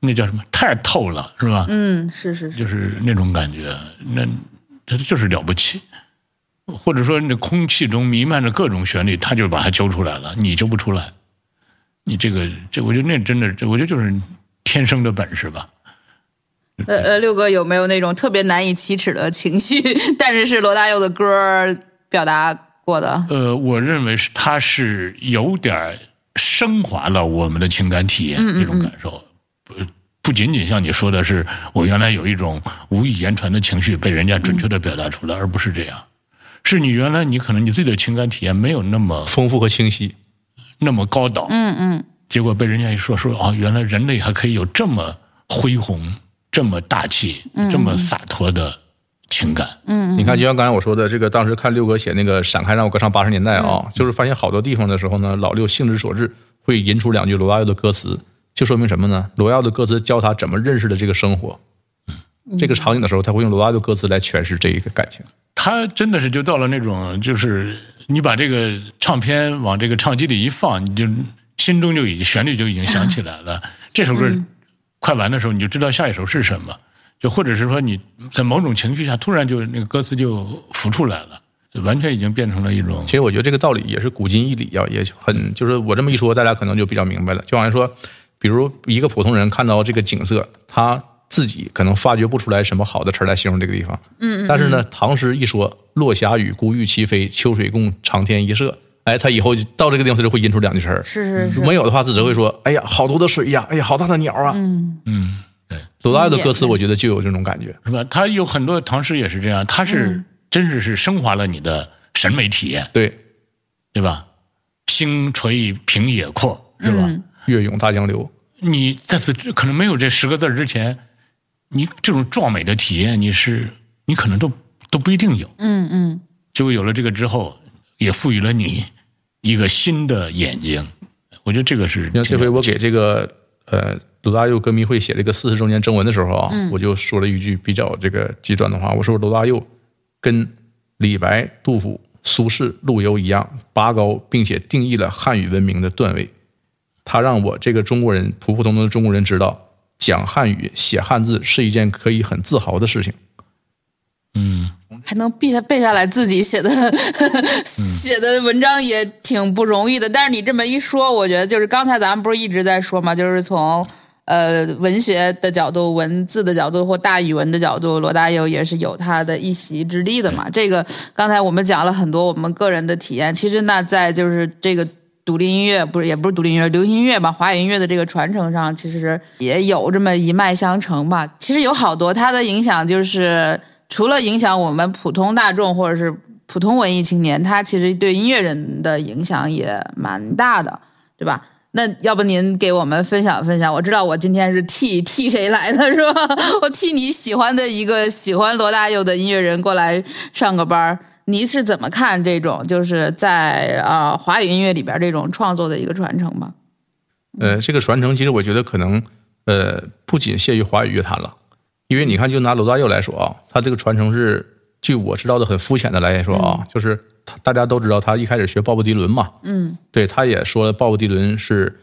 那叫什么，太透了，是吧？嗯，是是是，就是那种感觉，那他就是了不起。或者说，那空气中弥漫着各种旋律，他就把它揪出来了，你揪不出来。你这个，这我觉得那真的，这我觉得就是天生的本事吧。呃呃，六哥有没有那种特别难以启齿的情绪，但是是罗大佑的歌表达过的？呃，我认为是他是有点升华了我们的情感体验这种感受，不不仅仅像你说的是我原来有一种无以言传的情绪被人家准确的表达出来，而不是这样，是你原来你可能你自己的情感体验没有那么丰富和清晰。那么高档，嗯嗯，结果被人家一说说啊，原来人类还可以有这么恢宏、这么大气、这么洒脱的情感。嗯你看，就像刚才我说的，这个当时看六哥写那个《闪开让我歌唱八十年代》啊，就是发现好多地方的时候呢，老六兴之所至会吟出两句罗大佑的歌词，就说明什么呢？罗大佑的歌词教他怎么认识的这个生活。这个场景的时候，他会用罗大佑歌词来诠释这一个感情。他真的是就到了那种就是。你把这个唱片往这个唱机里一放，你就心中就已经旋律就已经响起来了。这首歌快完的时候，你就知道下一首是什么。就或者是说你在某种情绪下，突然就那个歌词就浮出来了，完全已经变成了一种。其实我觉得这个道理也是古今一理啊，也很就是我这么一说，大家可能就比较明白了。就好像说，比如一个普通人看到这个景色，他。自己可能发掘不出来什么好的词来形容这个地方，嗯，但是呢，唐诗一说“落霞与孤鹜齐飞，秋水共长天一色”，哎，他以后到这个地方他就会吟出两句词儿。是是是。没有的话，他只会说：“哎呀，好多的水呀，哎呀，好大的鸟啊。”嗯嗯，对。罗大佑的歌词，我觉得就有这种感觉，是吧？他有很多唐诗也是这样，他是真是是升华了你的审美体验，对对吧？星垂平野阔，是吧？月涌大江流。你在此可能没有这十个字之前。你这种壮美的体验，你是你可能都都不一定有。嗯嗯。结果有了这个之后，也赋予了你一个新的眼睛。我觉得这个是。像这回我给这个呃罗大佑歌迷会写这个四十周年征文的时候啊，我就说了一句比较这个极端的话，我说罗大佑跟李白、杜甫、苏轼、陆游一样，拔高并且定义了汉语文明的段位。他让我这个中国人普普通通的中国人知道。讲汉语、写汉字是一件可以很自豪的事情。嗯，还能背下背下来自己写的 写的文章也挺不容易的。但是你这么一说，我觉得就是刚才咱们不是一直在说嘛，就是从呃文学的角度、文字的角度或大语文的角度，罗大佑也是有他的一席之地的嘛。这个刚才我们讲了很多我们个人的体验，其实那在就是这个。独立音乐不是，也不是独立音乐，流行音乐吧，华语音乐的这个传承上，其实也有这么一脉相承吧。其实有好多它的影响，就是除了影响我们普通大众或者是普通文艺青年，它其实对音乐人的影响也蛮大的，对吧？那要不您给我们分享分享？我知道我今天是替替谁来的，是吧？我替你喜欢的一个喜欢罗大佑的音乐人过来上个班儿。你是怎么看这种就是在呃华语音乐里边这种创作的一个传承吧？呃，这个传承其实我觉得可能呃不仅限于华语乐坛了，因为你看，就拿罗大佑来说啊，他这个传承是据我知道的很肤浅的来说啊，就是他大家都知道他一开始学鲍勃迪伦嘛，嗯对，他也说了鲍勃迪伦是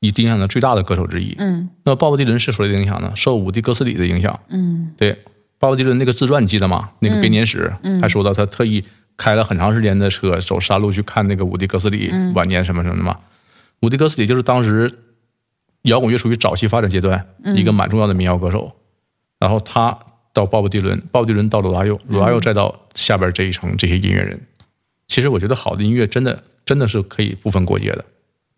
以影响的最大的歌手之一。嗯那鲍勃迪伦是受谁的影响呢？受伍迪·戈斯里的影响。嗯对，鲍勃迪伦那个自传你记得吗？那个编年史，还说到他特意开了很长时间的车走山路去看那个伍迪·格斯里晚年什么什么的嘛。伍迪·格斯里就是当时摇滚乐属于早期发展阶段一个蛮重要的民谣歌手，然后他到鲍勃迪伦，鲍勃迪伦到罗大佑，罗大佑再到下边这一层这些音乐人。其实我觉得好的音乐真的真的是可以不分国界的，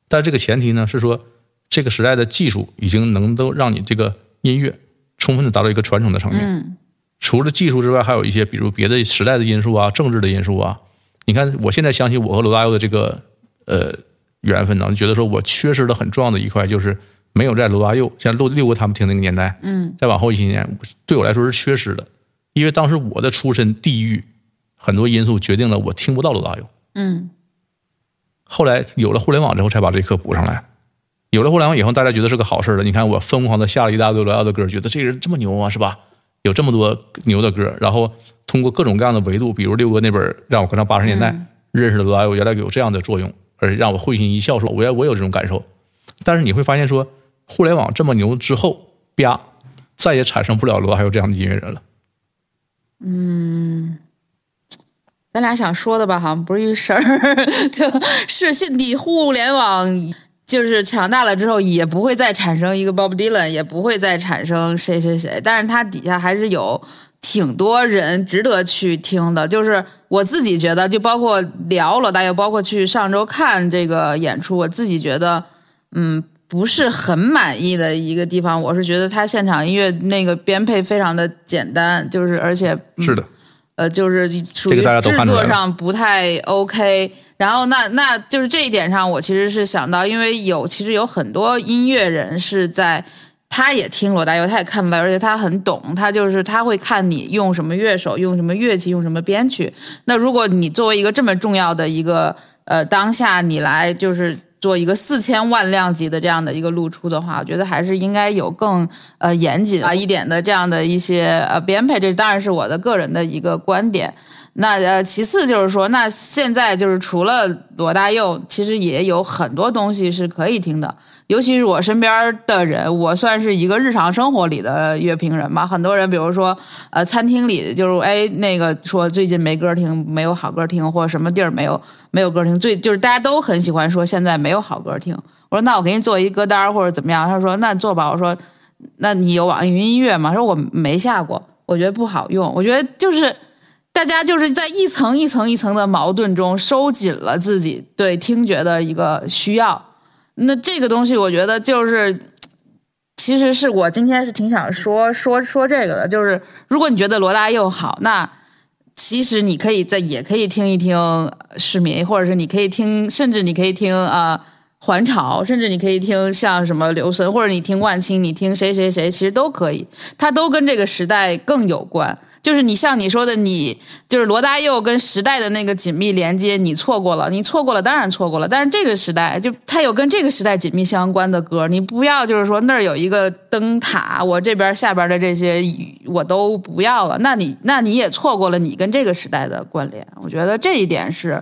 但这个前提呢是说这个时代的技术已经能够让你这个音乐充分的达到一个传承的层面。嗯除了技术之外，还有一些比如别的时代的因素啊、政治的因素啊。你看，我现在想起我和罗大佑的这个呃缘分呢，就觉得说我缺失的很重要的一块就是没有在罗大佑像六六哥他们听那个年代，嗯再往后一些年，对我来说是缺失的，因为当时我的出身地域很多因素决定了我听不到罗大佑。嗯后来有了互联网之后，才把这课补上来。有了互联网以后，大家觉得是个好事了。你看，我疯狂的下了一大堆罗大佑的歌，觉得这个人这么牛啊，是吧？有这么多牛的歌，然后通过各种各样的维度，比如六哥那本《让我歌唱八十年代》认识了罗大佑，原来有这样的作用，而让我会心一笑，说我也我有这种感受。但是你会发现说，互联网这么牛之后，啪，再也产生不了罗大佑这样的音乐人了。嗯咱俩想说的吧，好像不是一个事儿，就是现你互联网就是强大了之后，也不会再产生一个 Bob Dylan，也不会再产生谁谁谁，但是它底下还是有挺多人值得去听的。就是我自己觉得，就包括聊老大佑，包括去上周看这个演出，我自己觉得，嗯。不是很满意的一个地方，我是觉得他现场音乐那个编配非常的简单，就是而且、是的，呃，就是属于制作上不太 OK。然后那那就是这一点上，我其实是想到，因为有其实有很多音乐人是在，他也听罗大佑，他也看不到，而且他很懂，他就是他会看你用什么乐手，用什么乐器，用什么编曲。那如果你作为一个这么重要的一个呃当下，你来就是。做一个四千万量级的这样的一个露出的话，我觉得还是应该有更呃严谨啊一点的这样的一些呃编配，这当然是我的个人的一个观点。那呃，其次就是说，那现在就是除了罗大佑，其实也有很多东西是可以听的。尤其是我身边的人，我算是一个日常生活里的乐评人吧。很多人，比如说，呃，餐厅里就是哎，那个说最近没歌听，没有好歌听，或者什么地儿没有没有歌听，最就是大家都很喜欢说现在没有好歌听。我说那我给你做一歌单或者怎么样？他说那做吧。我说那你有网易云音乐吗？说我没下过，我觉得不好用。我觉得就是。大家就是在一层一层一层的矛盾中收紧了自己对听觉的一个需要。那这个东西，我觉得就是，其实是我今天是挺想说说说这个的，就是如果你觉得罗大佑好，那其实你可以在也可以听一听市民，或者是你可以听，甚至你可以听啊。呃还潮，甚至你可以听像什么刘森，或者你听万青，你听谁谁谁，其实都可以，它都跟这个时代更有关。就是你像你说的，你就是罗大佑跟时代的那个紧密连接，你错过了，你错过了，当然错过了。但是这个时代，就它有跟这个时代紧密相关的歌，你不要就是说那儿有一个灯塔，我这边下边的这些我都不要了，那你那你也错过了你跟这个时代的关联。我觉得这一点是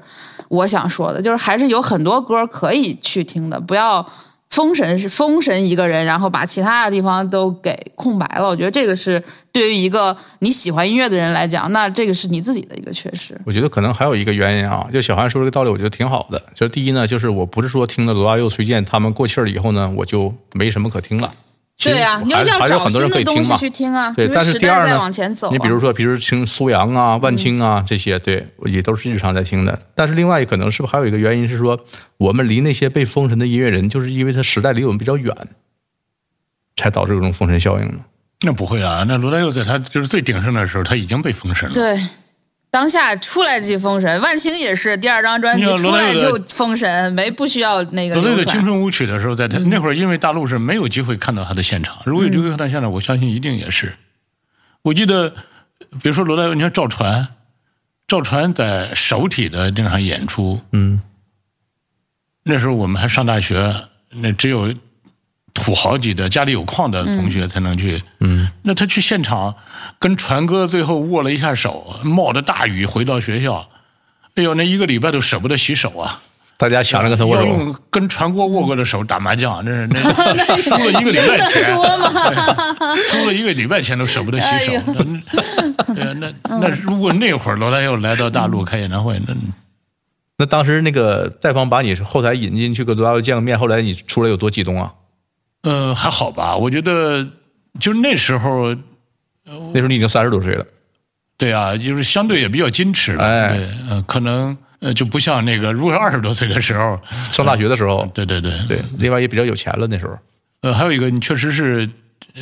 我想说的，就是还是有很多歌可以去听的，不要。封神是封神一个人，然后把其他的地方都给空白了。我觉得这个是对于一个你喜欢音乐的人来讲，那这个是你自己的一个缺失。我觉得可能还有一个原因啊，就小韩说这个道理，我觉得挺好的。就是第一呢，就是我不是说听了罗大佑、崔健他们过气儿了以后呢，我就没什么可听了。对呀、啊，你要还是有很多人可以听嘛。去听啊。对，但是第二呢，往前走、啊。你比如说，比如听苏阳啊、万青啊、嗯、这些，对，也都是日常在听的。但是另外可能是不是还有一个原因是说，我们离那些被封神的音乐人，就是因为他时代离我们比较远，才导致这种封神效应呢？那不会啊，那罗大佑在他就是最鼎盛的时候，他已经被封神了。对。当下出来即封神，万青也是第二张专辑出来就封神，没不需要那个。罗大佑的青春舞曲的时候，在他、嗯、那会儿，因为大陆是没有机会看到他的现场，如果有机会看到现场，我相信一定也是。我记得，比如说罗大佑，你看赵传，赵传在首体的那场演出，嗯，那时候我们还上大学，那只有土豪级的家里有矿的同学才能去。嗯，那他去现场跟传哥最后握了一下手，冒着大雨回到学校，哎呦，那一个礼拜都舍不得洗手啊！大家抢着跟他握手，用跟传哥握过的手打麻将，那是那 输了一个礼拜钱？输了一个礼拜钱都舍不得洗手。那对啊，那那如果那会儿罗大佑来到大陆开演唱会，那那当时那个戴方把你后台引进去跟罗大佑见个面，后来你出来有多激动啊？呃还好吧，我觉得就是那时候，那时候你已经三十多岁了，对啊，就是相对也比较矜持了，哎对，呃，可能呃就不像那个如果二十多岁的时候，上大学的时候，对对对对，另外也比较有钱了那时候。呃，还有一个，你确实是，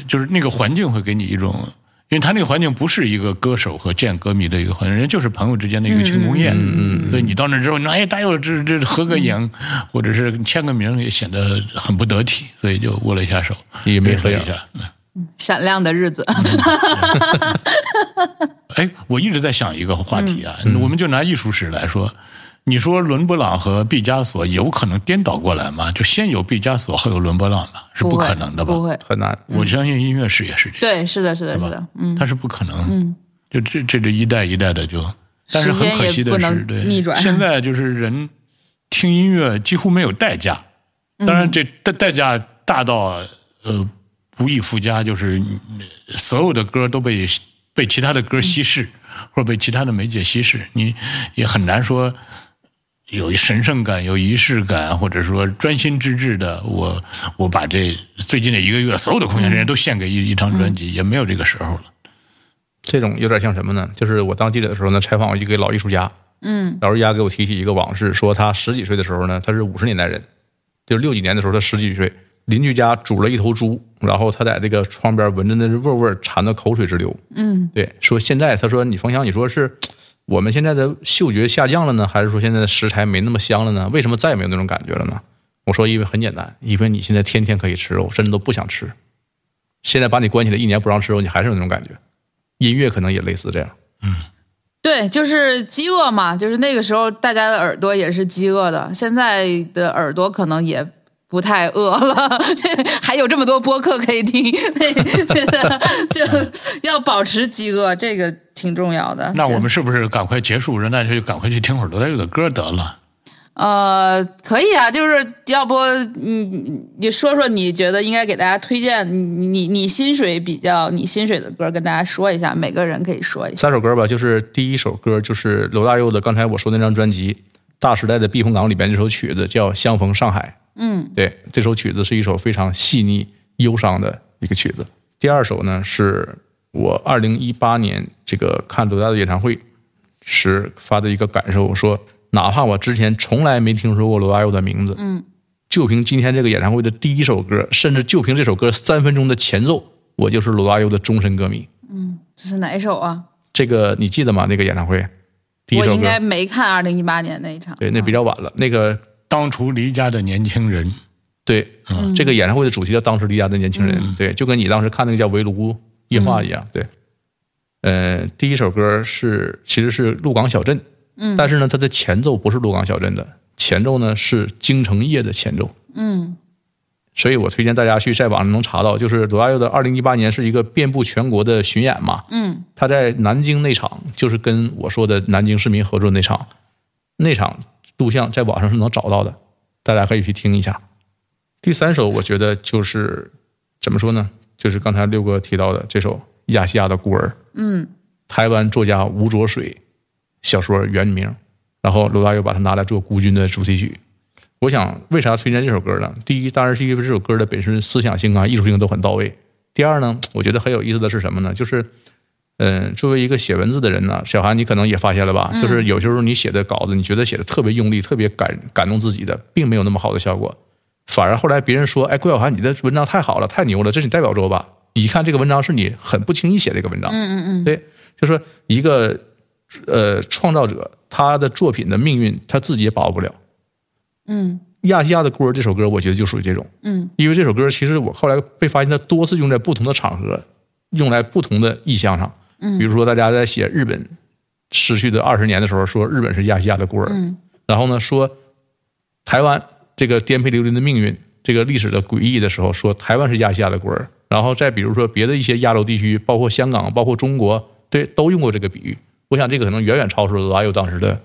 就是那个环境会给你一种，因为他那个环境不是一个歌手和见歌迷的一个环境，人家就是朋友之间的一个庆功宴，嗯所以你到那之后，你说哎，大佑这这合个影，或者是签个名，也显得很不得体，所以就握了一下手，也没合影认了一下。嗯闪亮的日子，哎，我一直在想一个话题啊，我们就拿艺术史来说，你说伦勃朗和毕加索有可能颠倒过来吗？就先有毕加索，后有伦勃朗吗？是不可能的吧？不会。很难。我相信音乐史也是这样。对，是的，是的，是的，嗯，它是不可能，嗯就这这这一代一代的就，但是很可惜的是，对，逆转现在就是人听音乐几乎没有代价，当然这代代价大到呃无以复加，就是嗯所有的歌都被被其他的歌稀释，或者被其他的媒介稀释，你也很难说。有神圣感，有仪式感，或者说专心致志的，我我把这最近的一个月所有的空闲时间都献给一一张专辑，也没有这个时候了。这种有点像什么呢？就是我当记者的时候呢，采访一个老艺术家，嗯，老艺术家给我提起一个往事，说他十几岁的时候呢，他是五十年代人，就是六几年的时候他十几岁，邻居家煮了一头猪，然后他在这个窗边闻着那味味儿，馋得口水直流。嗯，对，说现在他说你冯翔，你说是我们现在的嗅觉下降了呢，还是说现在的食材没那么香了呢？为什么再也没有那种感觉了呢？我说因为很简单，因为你现在天天可以吃肉，甚至都不想吃。现在把你关起来一年不让吃肉，你还是有那种感觉。音乐可能也类似这样。嗯对，就是饥饿嘛，就是那个时候大家的耳朵也是饥饿的，现在的耳朵可能也不太饿了，这 还有这么多播客可以听，对，觉得就 要保持饥饿，这个挺重要的。那我们是不是赶快结束，让大家就赶快去听会儿罗大佑的歌得了？呃，可以啊，就是要不，嗯，你说说你觉得应该给大家推荐，你你你薪水比较你薪水的歌，跟大家说一下，每个人可以说一下。三首歌吧，就是第一首歌就是罗大佑的，刚才我说那张专辑《大时代的避风港》里边这首曲子叫《相逢上海》。嗯，对，这首曲子是一首非常细腻、忧伤的一个曲子。第二首呢，是我二零一八年这个看罗大佑演唱会时发的一个感受，说哪怕我之前从来没听说过罗大佑的名字，嗯，就凭今天这个演唱会的第一首歌，甚至就凭这首歌三分钟的前奏，我就是罗大佑的终身歌迷。嗯这是哪一首啊？这个你记得吗？那个演唱会，第一首歌我应该，没看二零一八年那一场。对，那比较晚了。那个当初离家的年轻人，对，这个演唱会的主题叫《当时离家的年轻人》，对，就跟你当时看那个叫《围炉夜话》一样，对。呃，第一首歌是其实是鹿港小镇，嗯，但是呢，它的前奏不是鹿港小镇的，前奏呢是京城夜的前奏，嗯。所以我推荐大家去在网上能查到，就是罗大佑的二零一八年是一个遍布全国的巡演嘛，嗯。他在南京那场就是跟我说的南京市民合作那场，那场录像在网上是能找到的，大家可以去听一下。第三首我觉得就是怎么说呢？就是刚才六哥提到的这首《亚细亚的孤儿》，嗯台湾作家吴卓水小说原名，然后罗大佑把它拿来做孤军的主题曲。我想为啥推荐这首歌呢？第一，当然是因为这首歌的本身思想性啊、艺术性都很到位。第二呢，我觉得很有意思的是什么呢？就是，嗯，作为一个写文字的人呢，小韩你可能也发现了吧？就是有些时候你写的稿子，你觉得写的特别用力、特别感感动自己的，并没有那么好的效果。反而后来别人说：“哎，郭小涵，你的文章太好了，太牛了，这是你代表作吧？”一看这个文章是你很不轻易写的一个文章，嗯嗯嗯，对，就说一个呃创造者，他的作品的命运他自己也把握不了。嗯亚细亚的孤儿这首歌，我觉得就属于这种，嗯因为这首歌其实我后来被发现，它多次用在不同的场合，用来不同的意象上。嗯比如说大家在写日本失去的二十年的时候，说日本是亚细亚的孤儿，然后呢说台湾这个颠沛流离的命运，这个历史的诡异的时候，说台湾是亚细亚的孤儿，然后再比如说别的一些亚洲地区，包括香港，包括中国，对，都用过这个比喻。我想这个可能远远超出了罗大佑当时的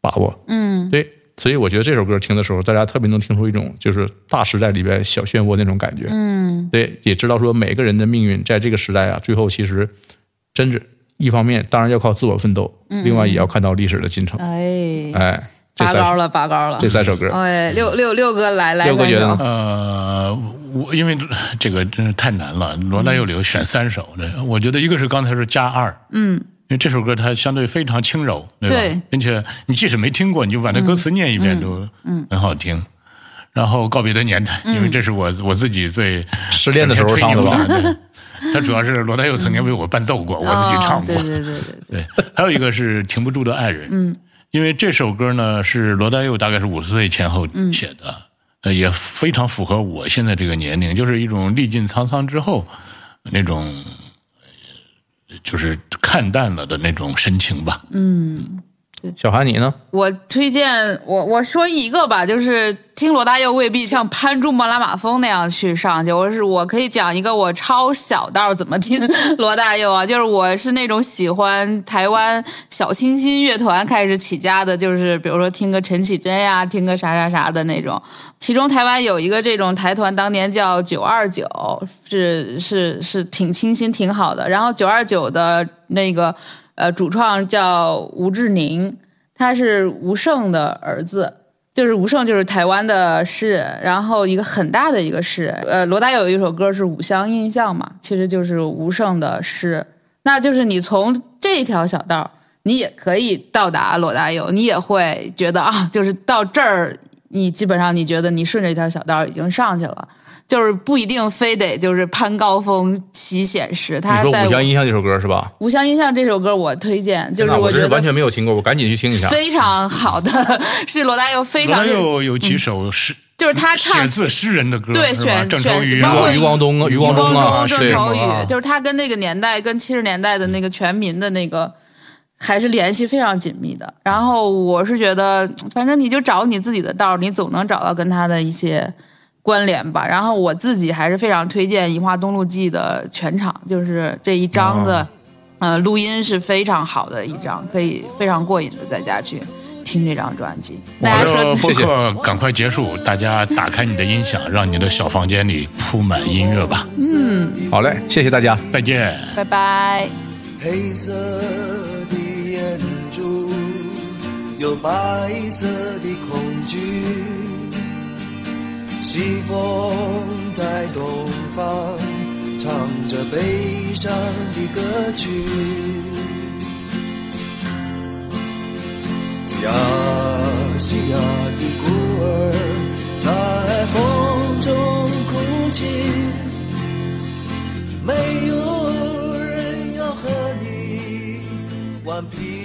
把握，嗯，对，所以我觉得这首歌听的时候，大家特别能听出一种就是大时代里边小漩涡那种感觉，嗯，对，也知道说每个人的命运在这个时代啊，最后其实真是一方面当然要靠自我奋斗，另外也要看到历史的进程，哎，哎，拔高了，拔高了这。三首歌，哎，六六六哥来来三首六哥觉得呢？呃，我因为这个真是太难了，罗大佑里头选三首的，我觉得一个是刚才说加二，嗯，因为这首歌它相对非常轻柔，对吧？对并且你即使没听过，你就把那歌词念一遍都很好听。然后告别的年代，因为这是我我自己最失恋的时候唱的吧？吧？他主要是罗大佑曾经为我伴奏过，我自己唱过。哦对对对对对，对，还有一个是停不住的爱人，嗯，因为这首歌呢是罗大佑大概是五十岁前后写的，呃，也非常符合我现在这个年龄，就是一种历尽沧桑之后那种，呃就是看淡了的那种神情吧。小韩你呢？我推荐我我说一个吧，就是听罗大佑未必像攀珠穆朗玛峰那样去上去。我是我可以讲一个我超小道怎么听 罗大佑啊，就是我是那种喜欢台湾小清新乐团开始起家的，就是比如说听个陈绮贞呀，听个啥啥啥的那种。其中台湾有一个这种台团，当年叫九二九，是是是挺清新挺好的。然后九二九的那个呃主创叫吴志宁，他是吴胜的儿子。就是吴胜，就是台湾的诗人，然后一个很大的一个诗人。呃，罗大佑有一首歌是《五乡印象》嘛，其实就是吴胜的诗。那就是你从这条小道，你也可以到达罗大佑，你也会觉得啊，就是到这儿，你基本上你觉得你顺着一条小道已经上去了，就是不一定非得就是攀高峰起险时。你说他在《五香印象》这首歌是吧？五香印象》这首歌我推荐，就是我觉得完全没有听过，我赶紧去听一下。非常好的，是罗大佑非常罗大常佑有几首诗，就是他唱写自诗人的歌，对选选包括啊余，光东啊，余光中啊，郑对愁予啊，就是他跟那个年代，跟七十年代的那个全民的那个，还是联系非常紧密的。然后我是觉得，反正你就找你自己的道儿，你总能找到跟他的一些关联吧。然后我自己还是非常推荐《移花东路记》的全场，就是这一张的，呃，录音是非常好的一张，可以非常过瘾的在家去听这张专辑。大家我的说播客赶快结束，大家打开你的音响，让你的小房间里铺满音乐吧。嗯好嘞，谢谢大家。再见。拜拜。黑色的眼珠，有白色的恐惧。西风在东方唱着悲伤的歌曲。亚细亚的孤儿在风中哭泣没有人要和你顽皮